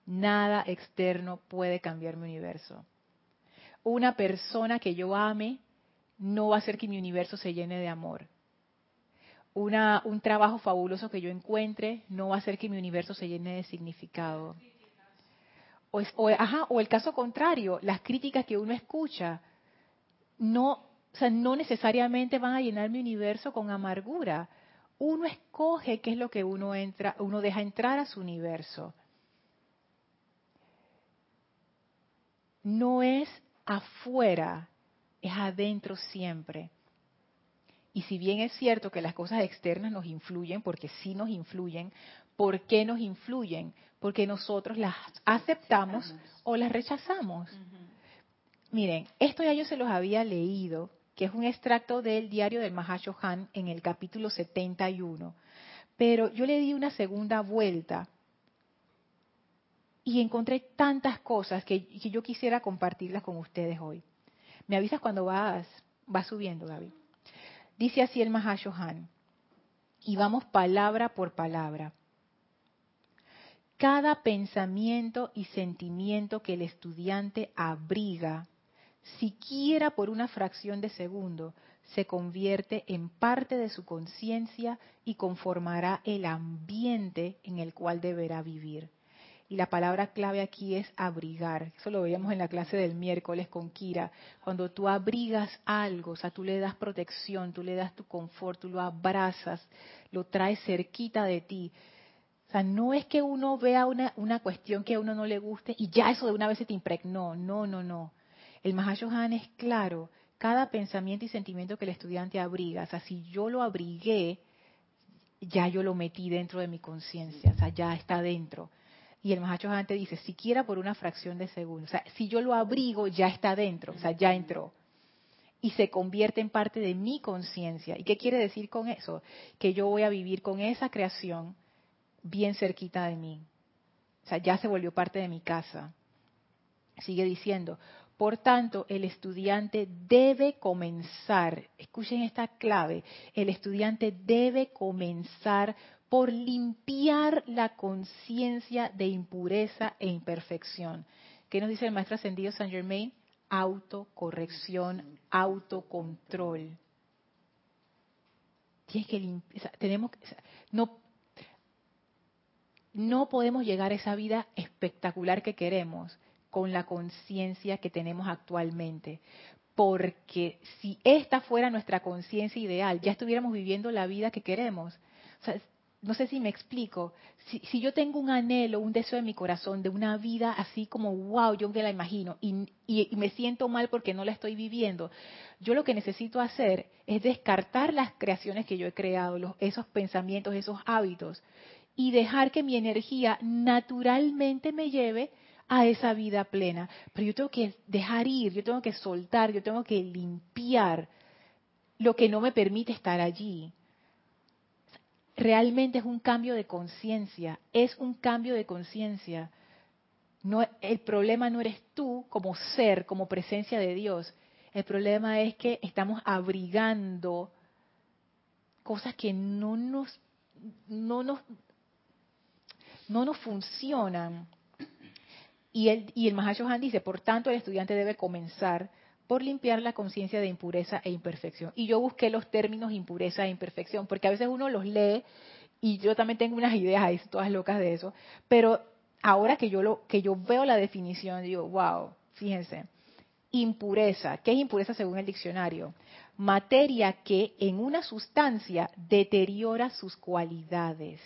Nada externo puede cambiar mi universo. Una persona que yo ame no va a hacer que mi universo se llene de amor. Una, un trabajo fabuloso que yo encuentre no va a hacer que mi universo se llene de significado. O, o el caso contrario, las críticas que uno escucha no, o sea, no necesariamente van a llenar mi universo con amargura. Uno escoge qué es lo que uno entra, uno deja entrar a su universo. No es afuera, es adentro siempre. Y si bien es cierto que las cosas externas nos influyen, porque sí nos influyen, ¿por qué nos influyen? porque nosotros las aceptamos o las rechazamos. Miren, esto ya yo se los había leído, que es un extracto del diario del Mahashohan en el capítulo 71, pero yo le di una segunda vuelta y encontré tantas cosas que, yo quisiera compartirlas con ustedes hoy. Me avisas cuando vas, vas subiendo, Gaby. Dice así el Mahashohan, y vamos palabra por palabra. cada pensamiento y sentimiento que el estudiante abriga, siquiera por una fracción de segundo, se convierte en parte de su conciencia y conformará el ambiente en el cual deberá vivir. Y la palabra clave aquí es abrigar. Eso lo veíamos en la clase del miércoles con Kira. Cuando tú abrigas algo, o sea, tú le das protección, tú le das tu confort, tú lo abrazas, lo traes cerquita de ti. O sea, no es que uno vea una, una cuestión que a uno no le guste y ya eso de una vez se te impregnó. No, no, no. El Mahashohan es claro. Cada pensamiento y sentimiento que el estudiante abriga, o sea, si yo lo abrigué, ya yo lo metí dentro de mi conciencia, o sea, ya está dentro. Y el Mahacho antes dice, siquiera por una fracción de segundo. O sea, si yo lo abrigo, ya está dentro, o sea, ya entró. Y se convierte en parte de mi conciencia. ¿Y qué quiere decir con eso? Que yo voy a vivir con esa creación bien cerquita de mí. O sea, ya se volvió parte de mi casa. Sigue diciendo, por tanto, el estudiante debe comenzar, escuchen esta clave, el estudiante debe comenzar por limpiar la conciencia de impureza e imperfección. ¿Qué nos dice el maestro ascendido San Germain? Autocorrección, autocontrol. Tienes que tenemos no no podemos llegar a esa vida espectacular que queremos con la conciencia que tenemos actualmente. Porque si esta fuera nuestra conciencia ideal, ya estuviéramos viviendo la vida que queremos. No sé si me explico, si, yo tengo un anhelo, un deseo en mi corazón de una vida así como, wow, yo me la imagino y, me siento mal porque no la estoy viviendo, yo lo que necesito hacer es descartar las creaciones que yo he creado, esos pensamientos, esos hábitos y dejar que mi energía naturalmente me lleve a esa vida plena. Pero yo tengo que dejar ir, yo tengo que soltar, yo tengo que limpiar lo que no me permite estar allí realmente es un cambio de conciencia, es un cambio de conciencia. El problema no eres tú como ser, como presencia de Dios. El problema es que estamos abrigando cosas que no nos, no nos, no nos funcionan. Y el, y el dice, por tanto el estudiante debe comenzar por limpiar la conciencia de impureza e imperfección. Y yo busqué los términos impureza e imperfección, porque a veces uno los lee y yo también tengo unas ideas ahí, todas locas de eso, pero ahora que yo lo que yo veo la definición digo, wow, fíjense. Impureza, ¿qué es impureza según el diccionario? Materia que en una sustancia deteriora sus cualidades.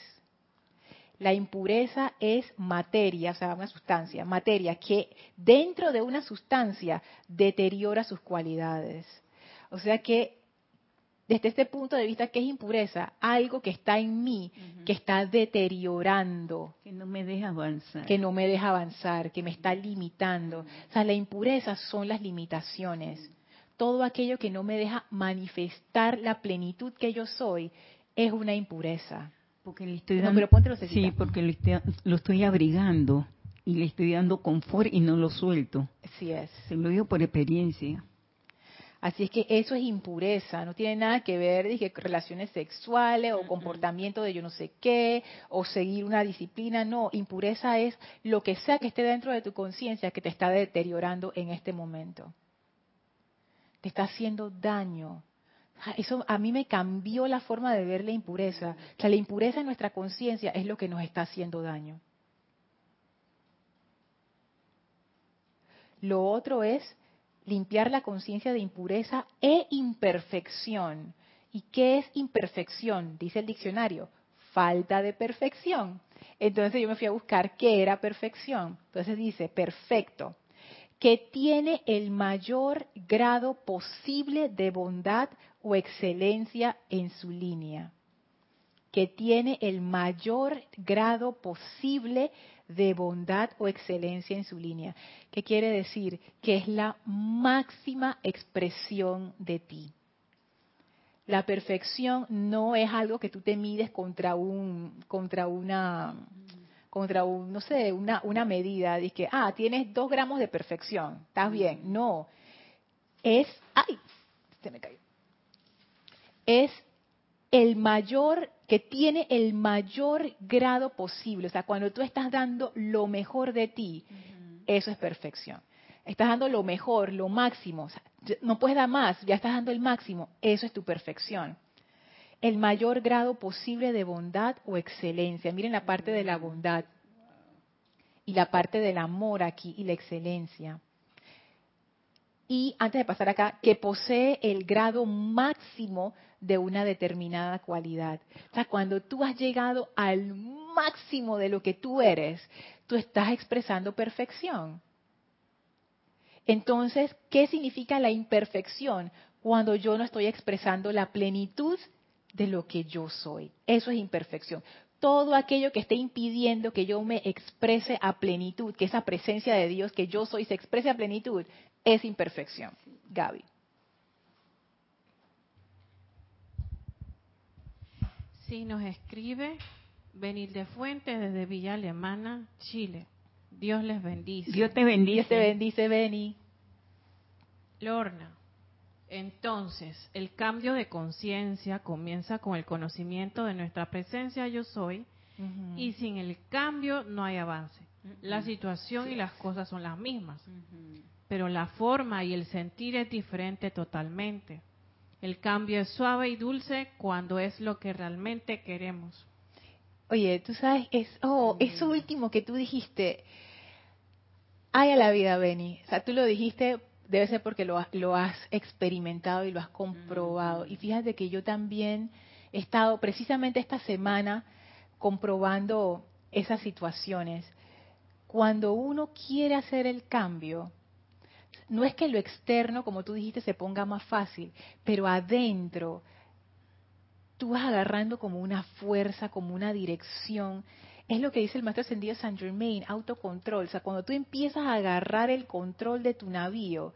La impureza es materia, o sea, una sustancia, materia que dentro de una sustancia deteriora sus cualidades. O sea que desde este punto de vista, ¿qué es impureza? Algo que está en mí, que está deteriorando. Que no me deja avanzar. Que no me deja avanzar, que me está limitando. O sea, la impureza son las limitaciones. Todo aquello que no me deja manifestar la plenitud que yo soy es una impureza. Porque le estoy dando, pero sí, porque lo estoy, lo estoy abrigando y le estoy dando confort y no lo suelto. Así es. Se lo digo por experiencia. Así es que eso es impureza, no tiene nada que ver dije, relaciones sexuales o comportamiento de yo no sé qué, o seguir una disciplina, no, impureza es lo que sea que esté dentro de tu conciencia que te está deteriorando en este momento. Te está haciendo daño, eso a mí me cambió la forma de ver la impureza. O sea, la impureza en nuestra conciencia es lo que nos está haciendo daño. Lo otro es limpiar la conciencia de impureza e imperfección. ¿Y qué es imperfección? Dice el diccionario, falta de perfección. Entonces yo me fui a buscar qué era perfección. Entonces dice, perfecto, que tiene el mayor grado posible de bondad o excelencia en su línea, que tiene el mayor grado posible de bondad o excelencia en su línea. ¿Qué quiere decir? Que es la máxima expresión de ti. La perfección no es algo que tú te mides contra un contra una contra un, no sé, una, una medida, de que, ah, tienes dos gramos de perfección, estás bien. No, es, ay, se me cayó. Es el mayor que tiene el mayor grado posible, o sea, cuando tú estás dando lo mejor de ti, eso es perfección. Estás dando lo mejor, lo máximo, no puedes dar más, ya estás dando el máximo, eso es tu perfección. El mayor grado posible de bondad o excelencia. Miren la parte de la bondad y la parte del amor aquí y la excelencia. Y antes de pasar acá, que posee el grado máximo de una determinada cualidad. O sea, cuando tú has llegado al máximo de lo que tú eres, tú estás expresando perfección. Entonces, ¿qué significa la imperfección? Cuando yo no estoy expresando la plenitud de lo que yo soy. Eso es imperfección. Todo aquello que esté impidiendo que yo me exprese a plenitud, que esa presencia de Dios que yo soy se exprese a plenitud, es imperfección. Gaby. Sí, nos escribe de Fuentes desde Villa Alemana, Chile. Dios les bendice. Dios te bendice. Dios te bendice, Beni. Lorna, entonces el cambio de conciencia comienza con el conocimiento de nuestra presencia yo soy y sin el cambio no hay avance. La situación y las cosas son las mismas, pero la forma y el sentir es diferente totalmente. El cambio es suave y dulce cuando es lo que realmente queremos. Oye, tú sabes, es, oh, eso último que tú dijiste, hay a la vida, Benny. O sea, tú lo dijiste, debe ser porque lo, lo has experimentado y lo has comprobado. Y fíjate que yo también he estado precisamente esta semana comprobando esas situaciones. Cuando uno quiere hacer el cambio, no es que lo externo, como tú dijiste, se ponga más fácil, pero adentro tú vas agarrando como una fuerza, como una dirección. Es lo que dice el maestro ascendido Saint Germain, autocontrol. O sea, cuando tú empiezas a agarrar el control de tu navío,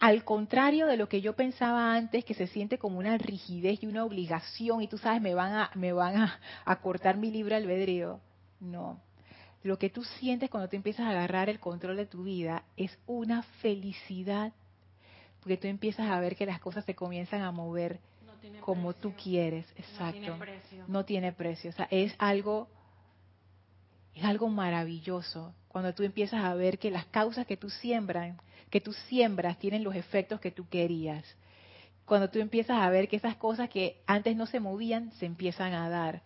al contrario de lo que yo pensaba antes, que se siente como una rigidez y una obligación, y tú sabes, me van a, me van a, a cortar mi libre albedrío. No. Lo que tú sientes cuando tú empiezas a agarrar el control de tu vida es una felicidad, porque tú empiezas a ver que las cosas se comienzan a mover como tú quieres, exacto. No tiene precio. No tiene precio, o sea, es algo es algo maravilloso cuando tú empiezas a ver que las causas que tú siembran, que tú siembras tienen los efectos que tú querías. Cuando tú empiezas a ver que esas cosas que antes no se movían se empiezan a dar.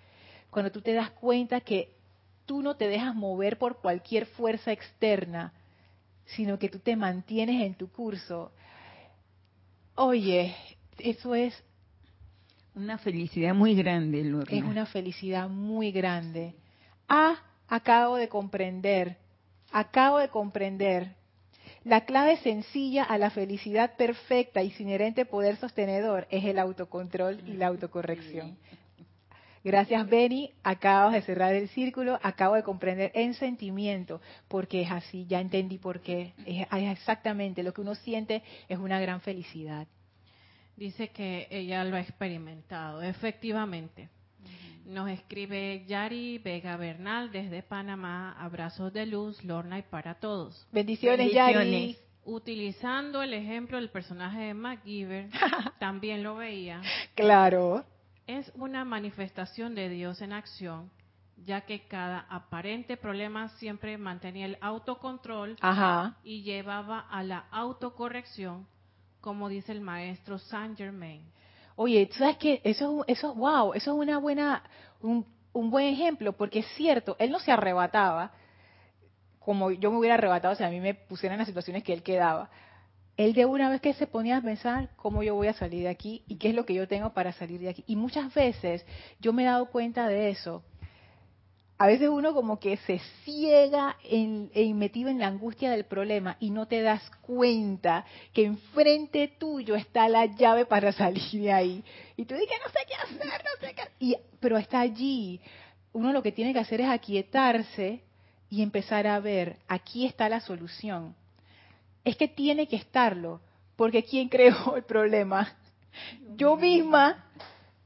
Cuando tú te das cuenta que tú no te dejas mover por cualquier fuerza externa, sino que tú te mantienes en tu curso. Oye, eso es una felicidad muy grande, Lorna. Es una felicidad muy grande. Ah, acabo de comprender, acabo de comprender. La clave sencilla a la felicidad perfecta y su inherente poder sostenedor es el autocontrol y la autocorrección. Gracias, Benny. Acabas de cerrar el círculo, acabo de comprender en sentimiento, porque es así, ya entendí por qué. es exactamente lo que uno siente es una gran felicidad dice que ella lo ha experimentado. Efectivamente. Nos escribe Yari Vega Bernal desde Panamá. Abrazos de luz, Lorna y para todos. Bendiciones, Yari. Utilizando el ejemplo del personaje de MacGyver, también lo veía. Claro. Es una manifestación de Dios en acción, ya que cada aparente problema siempre mantenía el autocontrol y llevaba a la autocorrección como dice el maestro Saint Germain. Oye, ¿tú sabes qué? Eso, eso, wow, eso es una buena, un, un buen ejemplo, porque es cierto, él no se arrebataba como yo me hubiera arrebatado si a mí me pusieran en las situaciones que él quedaba. Él de una vez que se ponía a pensar cómo yo voy a salir de aquí y qué es lo que yo tengo para salir de aquí. Y muchas veces yo me he dado cuenta de eso a veces uno como que se ciega en, metido en la angustia del problema y no te das cuenta que enfrente tuyo está la llave para salir de ahí. Y tú dices, no sé qué hacer, no sé qué y, Pero está allí. Uno lo que tiene que hacer es aquietarse y empezar a ver, aquí está la solución. Es que tiene que estarlo, porque ¿quién creó el problema? Yo misma.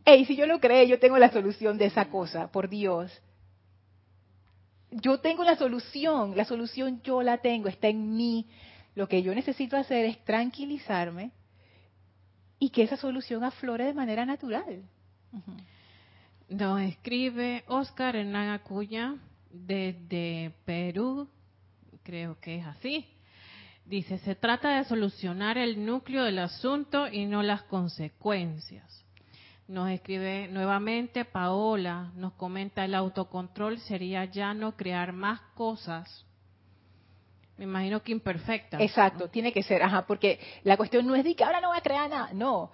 Hey, si yo lo creé, yo tengo la solución de esa cosa, por Dios yo tengo la solución, la solución yo la tengo, está en mí. Lo que yo necesito hacer es tranquilizarme y que esa solución aflore de manera natural. Nos escribe Oscar Hernán Acuña desde Perú, creo que es así. Dice, se trata de solucionar el núcleo del asunto y no las consecuencias. Nos escribe nuevamente Paola, nos comenta el autocontrol sería ya no crear más cosas. Me imagino que imperfecta. Exacto, tiene que ser, ajá, porque la cuestión no es de que ahora no voy a crear nada, no.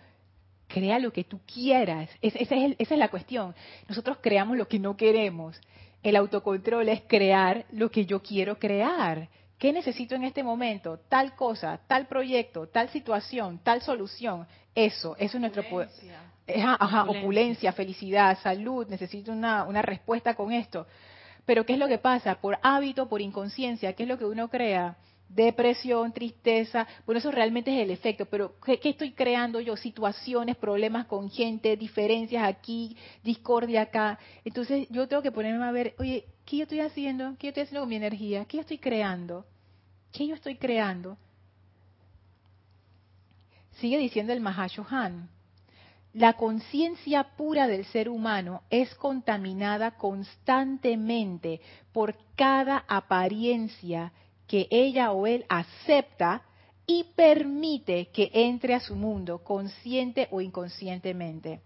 Crea lo que tú quieras. esa es la cuestión. Nosotros creamos lo que no queremos. El autocontrol es crear lo que yo quiero crear. ¿Qué necesito en este momento? Tal cosa, tal proyecto, tal situación, tal solución. Eso, eso es nuestro poder. Ajá, opulencia. felicidad, salud. Necesito una, una respuesta con esto. Pero ¿qué es lo que pasa? Por hábito, por inconsciencia, ¿qué es lo que uno crea? Depresión, tristeza, bueno, eso realmente es el efecto, pero ¿qué, ¿qué, estoy creando yo? Situaciones, problemas con gente, diferencias aquí, discordia acá. Entonces yo tengo que ponerme a ver, oye, ¿Qué yo estoy haciendo? ¿Qué yo estoy haciendo con mi energía? ¿Qué yo estoy creando? ¿Qué yo estoy creando? Sigue diciendo el Mahashohan. La conciencia pura del ser humano es contaminada constantemente por cada apariencia que ella o él acepta y permite que entre a su mundo, consciente o inconscientemente.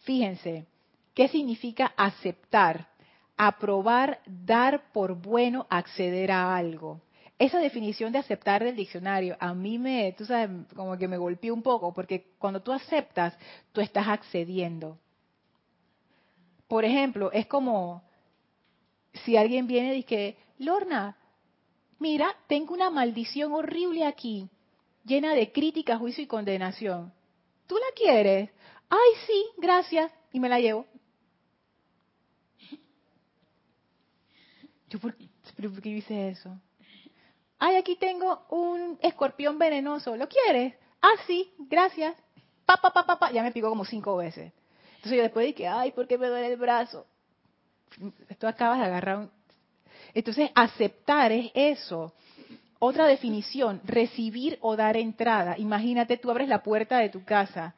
Fíjense, ¿qué significa aceptar? Aprobar, dar por bueno, acceder a algo. Esa definición de aceptar del diccionario a mí me, tú sabes, como que me golpeó un poco, porque cuando tú aceptas, tú estás accediendo. Por ejemplo, es como si alguien viene y dice, Lorna, mira, tengo una maldición horrible aquí, llena de crítica, juicio y condenación. ¿Tú la quieres? Ay, sí, gracias, y me la llevo. ¿Por, qué eso? Ay, aquí tengo un escorpión venenoso. ¿Lo quieres? Ah, sí, gracias. Pa, pa, pa, pa, Ya me picó como cinco veces. Entonces yo después dije, ay, ¿por qué me duele el brazo? Esto acabas de agarrar un... Entonces, aceptar es eso. Otra definición, recibir o dar entrada. Imagínate, tú abres la puerta de tu casa.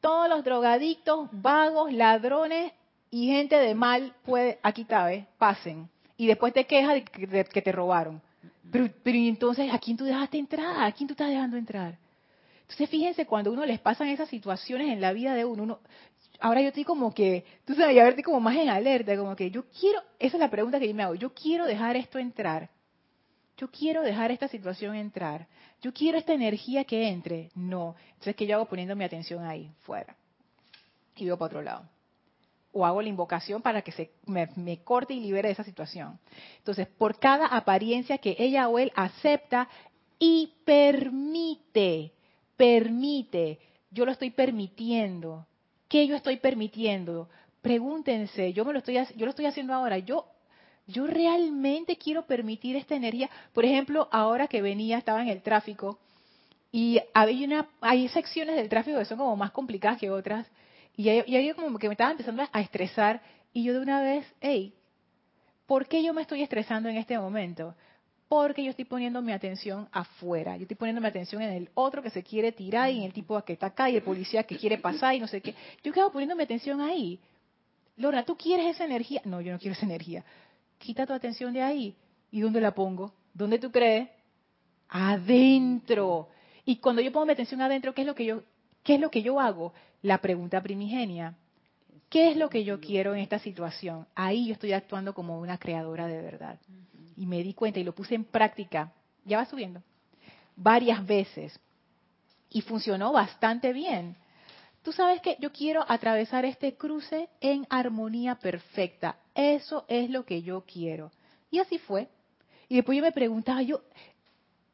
Todos los drogadictos, vagos, ladrones y gente de mal puede, aquí ¿eh? pasen. Y después te quejas de que, te robaron. Pero, pero entonces, ¿a quién tú dejaste entrar? ¿A quién tú estás dejando entrar? Entonces, fíjense, cuando uno les pasan esas situaciones en la vida de uno, uno ahora yo estoy como que, tú sabes, ya verte como más en alerta, como que yo quiero, esa es la pregunta que yo me hago, yo quiero dejar esto entrar. Yo quiero dejar esta situación entrar. Yo quiero esta energía que entre. No. Entonces, ¿qué yo hago poniendo mi atención ahí, fuera? Y veo para otro lado o hago la invocación para que se me, corte y libere de esa situación. Entonces, por cada apariencia que ella o él acepta y permite, permite, yo lo estoy permitiendo. ¿Qué yo estoy permitiendo? Pregúntense, yo me lo estoy yo lo estoy haciendo ahora, yo yo realmente quiero permitir esta energía. Por ejemplo, ahora que venía, estaba en el tráfico y había una, hay secciones del tráfico que son como más complicadas que otras y yo, como que me estaba empezando a estresar y yo de una vez, hey, ¿por qué yo me estoy estresando en este momento? Porque yo estoy poniendo mi atención afuera, yo estoy poniendo mi atención en el otro que se quiere tirar y en el tipo que está acá y el policía que quiere pasar y no sé qué. Yo quedo poniendo mi atención ahí. Lorna, ¿tú quieres esa energía? No, yo no quiero esa energía. Quita tu atención de ahí. ¿Y dónde la pongo? ¿Dónde tú crees? Adentro. Y cuando yo pongo mi atención adentro, ¿qué es lo que yo, qué es lo que yo hago? la pregunta primigenia. ¿Qué es lo que yo quiero en esta situación? Ahí yo estoy actuando como una creadora de verdad. Y me di cuenta y lo puse en práctica. Ya va subiendo. Varias veces. Y funcionó bastante bien. Tú sabes que yo quiero atravesar este cruce en armonía perfecta. Eso es lo que yo quiero. Y así fue. Y después yo me preguntaba, yo,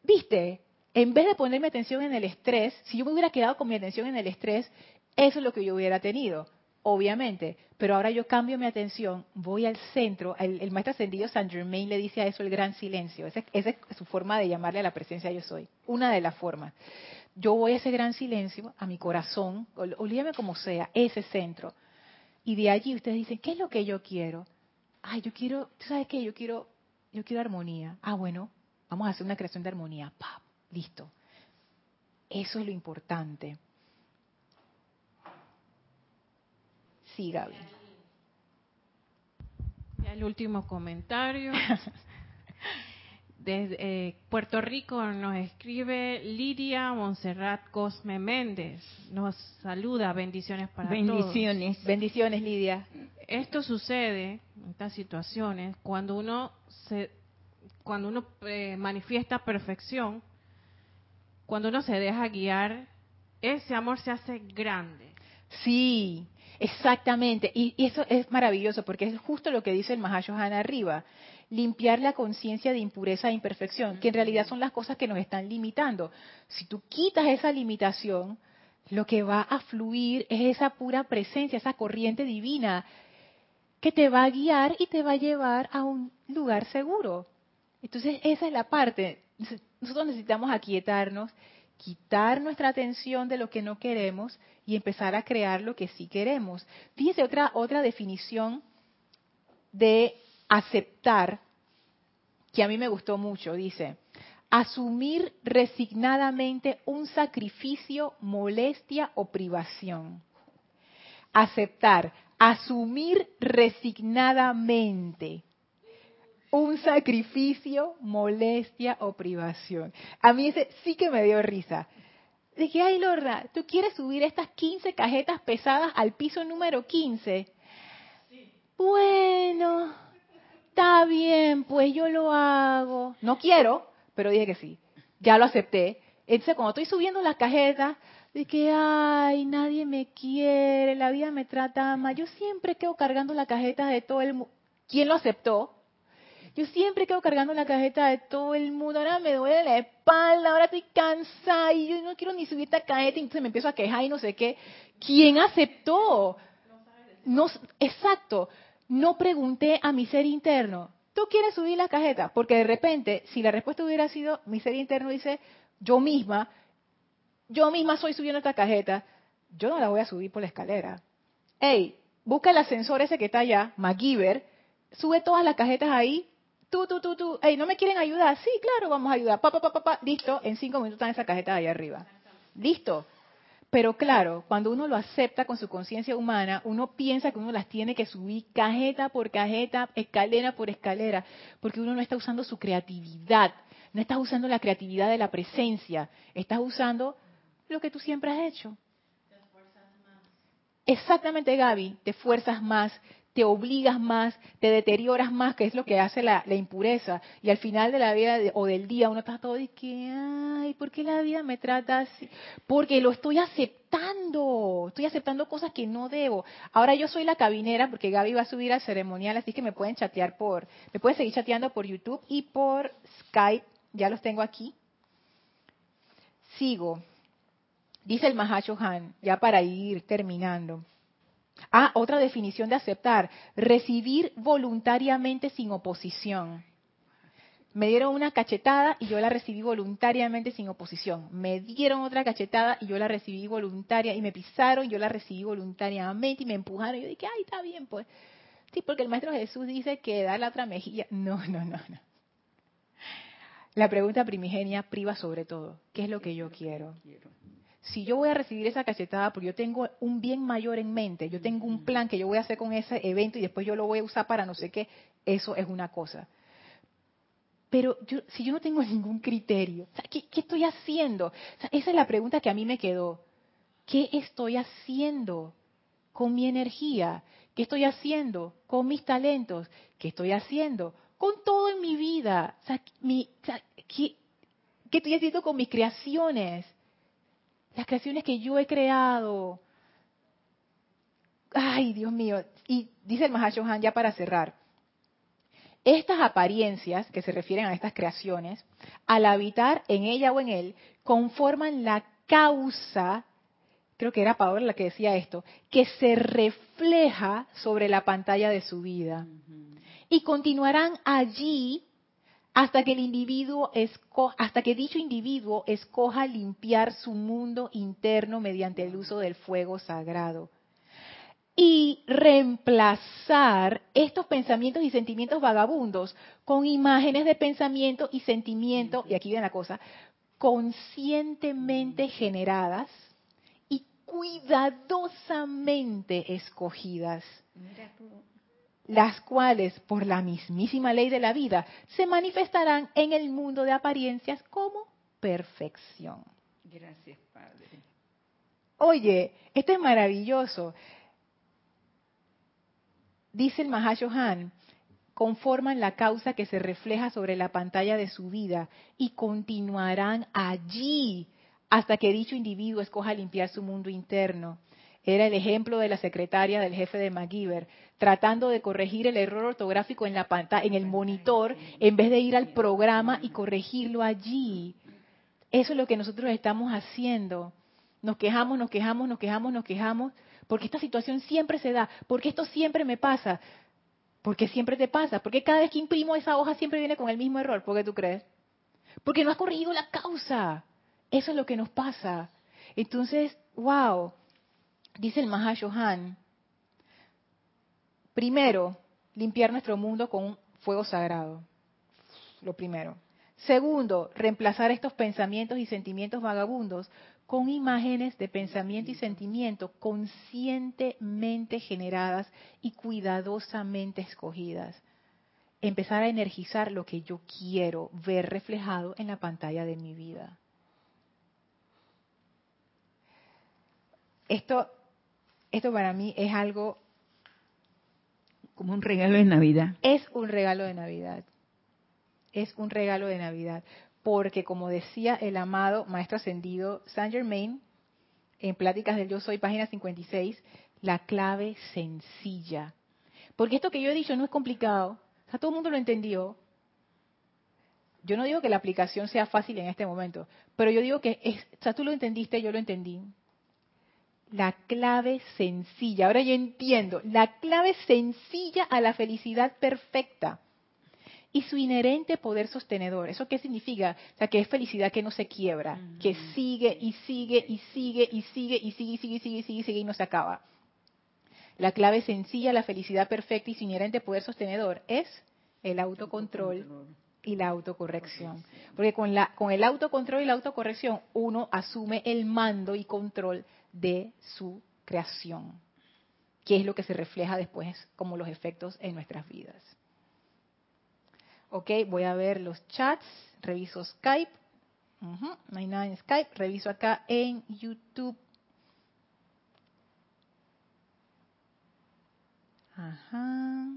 viste, en vez de ponerme atención en el estrés, si yo me hubiera quedado con mi atención en el estrés, eso es lo que yo hubiera tenido, obviamente. Pero ahora yo cambio mi atención, voy al centro. El, maestro ascendido Saint Germain le dice a eso el gran silencio. Esa, es su forma de llamarle a la presencia yo soy. Una de las formas. Yo voy a ese gran silencio, a mi corazón, olvídame como sea, ese centro. Y de allí ustedes dicen, ¿qué es lo que yo quiero? Ay, yo quiero, ¿tú sabes qué? Yo quiero, yo quiero armonía. Ah, bueno, vamos a hacer una creación de armonía. ¡Pap! Listo. Eso es lo importante. Sí, Gaby. Ya el último comentario. Desde eh, Puerto Rico nos escribe Lidia Monserrat Cosme Méndez. Nos saluda, bendiciones para Bendiciones. todos. Bendiciones, Lidia. Esto sucede, estas situaciones, cuando uno se, cuando uno eh, manifiesta perfección, cuando uno se deja guiar, ese amor se hace grande. Sí, exactamente. Y, y eso es maravilloso porque es justo lo que dice el Mahashohan arriba. Limpiar la conciencia de impureza e imperfección, que en realidad son las cosas que nos están limitando. Si tú quitas esa limitación, lo que va a fluir es esa pura presencia, esa corriente divina que te va a guiar y te va a llevar a un lugar seguro. Entonces, esa es la parte. Nosotros necesitamos aquietarnos, quitar nuestra atención de lo que no queremos y empezar a crear lo que sí queremos. Fíjense otra, otra definición de aceptar que a mí me gustó mucho. Dice, asumir resignadamente un sacrificio, molestia o privación. Aceptar, asumir resignadamente un sacrificio, molestia o privación. A mí ese sí que me dio risa. Dije, ay Lorna, ¿tú quieres subir estas 15 cajetas pesadas al piso número 15? Bueno, está bien, pues yo lo hago. No quiero, pero dije que sí. Ya lo acepté. Entonces, cuando estoy subiendo las cajetas, dije, ay, nadie me quiere, la vida me trata mal. Yo siempre quedo cargando la cajeta de todo el mundo. ¿Quién lo aceptó? Yo siempre quedo cargando la cajeta de todo el mundo. Ahora me duele la espalda, ahora estoy cansada y yo no quiero ni subir esta cajeta. Entonces me empiezo a quejar y no sé qué. ¿Quién aceptó? No, exacto. No pregunté a mi ser interno. ¿Tú quieres subir la cajeta? Porque de repente, si la respuesta hubiera sido, mi ser interno dice, yo misma, yo misma soy subiendo esta cajeta, yo no la voy a subir por la escalera. Hey, busca el ascensor ese que está allá, MacGyver, sube todas las cajetas ahí, tú, tú, tú, tú, hey, ¿no me quieren ayudar? Sí, claro, vamos a ayudar, pa, pa, pa, pa, pa. listo, en cinco minutos están esa cajeta ahí arriba. Listo. Pero claro, cuando uno lo acepta con su conciencia humana, uno piensa que uno las tiene que subir cajeta por cajeta, escalera por escalera, porque uno no está usando su creatividad, no estás usando la creatividad de la presencia, estás usando lo que tú siempre has hecho. Exactamente, Gaby, te fuerzas más, te obligas más, te deterioras más, que es lo que hace la, impureza. Y al final de la vida o del día uno está todo de que, ay, ¿por qué la vida me trata así? Porque lo estoy aceptando, estoy aceptando cosas que no debo. Ahora yo soy la cabinera porque Gaby va a subir al ceremonial, así que me pueden chatear por, me pueden seguir chateando por YouTube y por Skype, ya los tengo aquí. Sigo. Dice el Mahacho Han, ya para ir terminando. Ah, otra definición de aceptar, recibir voluntariamente sin oposición. Me dieron una cachetada y yo la recibí voluntariamente sin oposición. Me dieron otra cachetada y yo la recibí voluntaria y me pisaron y yo la recibí voluntariamente y me empujaron y yo dije, ay, está bien, pues. Sí, porque el Maestro Jesús dice que dar la otra mejilla. No, no, no, no. La pregunta primigenia priva sobre todo. ¿Qué es lo que yo quiero? Si yo voy a recibir esa cachetada porque yo tengo un bien mayor en mente, yo tengo un plan que yo voy a hacer con ese evento y después yo lo voy a usar para no sé qué, eso es una cosa. Pero yo, si yo no tengo ningún criterio, o sea, ¿qué, qué estoy haciendo? O sea, esa es la pregunta que a mí me quedó. ¿Qué estoy haciendo con mi energía? ¿Qué estoy haciendo con mis talentos? ¿Qué estoy haciendo con todo en mi vida? O sea, mi, o sea, ¿qué, ¿Qué estoy haciendo con mis creaciones? Las creaciones que yo he creado. Ay, Dios mío. Y dice el Mahashohan ya para cerrar. Estas apariencias que se refieren a estas creaciones, al habitar en ella o en él, conforman la causa, creo que era Paola la que decía esto, que se refleja sobre la pantalla de su vida. Y continuarán allí hasta que dicho individuo escoja limpiar su mundo interno mediante el uso del fuego sagrado y reemplazar estos pensamientos y sentimientos vagabundos con imágenes de pensamiento y sentimiento y aquí viene la cosa conscientemente generadas y cuidadosamente escogidas, las cuales, por la mismísima ley de la vida, se manifestarán en el mundo de apariencias como perfección. Gracias, Padre. Oye, esto es maravilloso. Dice el Mahashohan, conforman la causa que se refleja sobre la pantalla de su vida y continuarán allí hasta que dicho individuo escoja limpiar su mundo interno. Era el ejemplo de la secretaria del jefe de MacGyver, tratando de corregir el error ortográfico en la pantalla, en el monitor, en vez de ir al programa y corregirlo allí. Eso es lo que nosotros estamos haciendo. Nos quejamos, nos quejamos, nos quejamos, nos quejamos, porque esta situación siempre se da, porque esto siempre me pasa, porque siempre te pasa, porque cada vez que imprimo esa hoja siempre viene con el mismo error, ¿por qué tú crees? Porque no has corregido la causa. Eso es lo que nos pasa. Entonces, wow, dice el Mahashohan, primero, limpiar nuestro mundo con un fuego sagrado. Lo primero. Segundo, reemplazar estos pensamientos y sentimientos vagabundos con imágenes de pensamiento y sentimiento conscientemente generadas y cuidadosamente escogidas. Empezar a energizar lo que yo quiero ver reflejado en la pantalla de mi vida. Esto, esto para mí es algo... Como un regalo de Navidad. Es un regalo de Navidad. Es un regalo de Navidad porque como decía el amado Maestro Ascendido Saint Germain, en Pláticas del Yo Soy, página 56, la clave sencilla. Porque esto que yo he dicho no es complicado, o sea, todo el mundo lo entendió. Yo no digo que la aplicación sea fácil en este momento, pero yo digo que, es, o sea, tú lo entendiste, yo lo entendí. La clave sencilla, ahora yo entiendo, la clave sencilla a la felicidad perfecta y su inherente poder sostenedor. ¿Eso qué significa? O sea, que es felicidad que no se quiebra, que sigue y sigue y sigue y sigue y sigue y sigue y sigue y sigue y sigue y no se acaba. La clave sencilla, la felicidad perfecta y su inherente poder sostenedor es el autocontrol y la autocorrección. Porque con, la, con el autocontrol y la autocorrección uno asume el mando y control de su creación, que es lo que se refleja después como los efectos en nuestras vidas. Ok, voy a ver los chats, reviso Skype. no hay nada en Skype, reviso acá en YouTube. Ajá.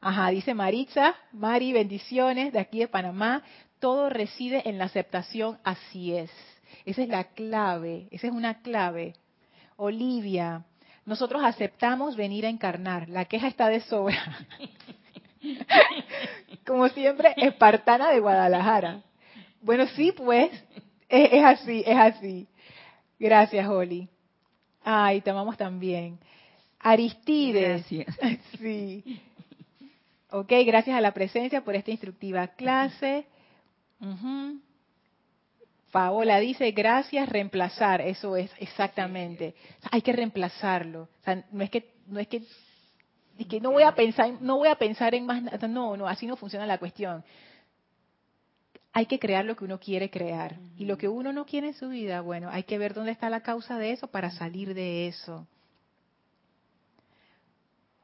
Ajá, dice Maritza, Mari, bendiciones de aquí de Panamá. Todo reside en la aceptación, así es. Esa es la clave, esa es una clave. Olivia, nosotros aceptamos venir a encarnar. La queja está de sobra. Como siempre, espartana de Guadalajara. Bueno, sí, pues, es, así, es así. Gracias, Holly. Ay, te amamos también. Aristides. Gracias. Sí. Ok, gracias a la presencia por esta instructiva clase. Paola dice, gracias, reemplazar, eso es exactamente. hay que reemplazarlo. O sea, no es que no es que que no voy a pensar no voy a pensar en más nada, no, no, así no funciona la cuestión. Hay que crear lo que uno quiere crear y lo que uno no quiere en su vida, bueno, hay que ver dónde está la causa de eso para salir de eso.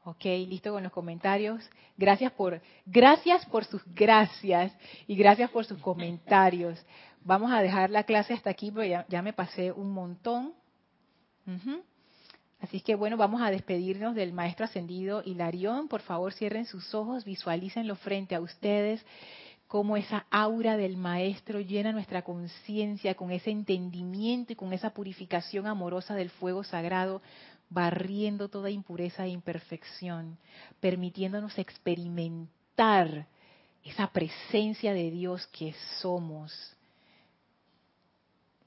Ok, listo con los comentarios. Gracias por, gracias por sus gracias y gracias por sus comentarios. Vamos a dejar la clase hasta aquí, porque ya, me pasé un montón. Así que bueno, vamos a despedirnos del maestro ascendido Hilarión. Por favor, cierren sus ojos, visualícenlo frente a ustedes, cómo esa aura del maestro llena nuestra conciencia con ese entendimiento y con esa purificación amorosa del fuego sagrado, barriendo toda impureza e imperfección, permitiéndonos experimentar esa presencia de Dios que somos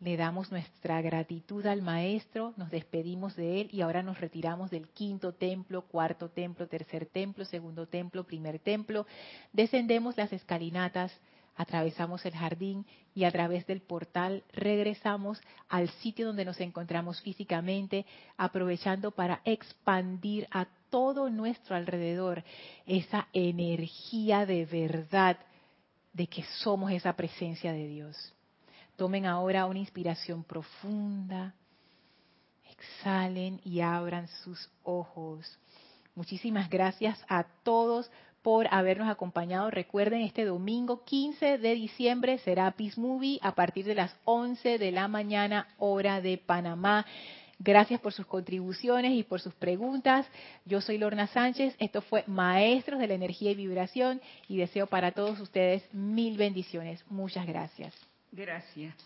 le damos nuestra gratitud al Maestro, nos despedimos de él y ahora nos retiramos del quinto templo, cuarto templo, tercer templo, segundo templo, primer templo. Descendemos las escalinatas, atravesamos el jardín y a través del portal regresamos al sitio donde nos encontramos físicamente, aprovechando para expandir a todo nuestro alrededor esa energía de verdad de que somos esa presencia de Dios Tomen ahora una inspiración profunda. Exhalen y abran sus ojos. Muchísimas gracias a todos por habernos acompañado. Recuerden, este domingo 15 de diciembre será Peace Movie a partir de las 11 de la mañana, hora de Panamá. Gracias por sus contribuciones y por sus preguntas. Yo soy Lorna Sánchez. Esto fue Maestros de la Energía y Vibración y deseo para todos ustedes mil bendiciones. Muchas gracias. Gracias.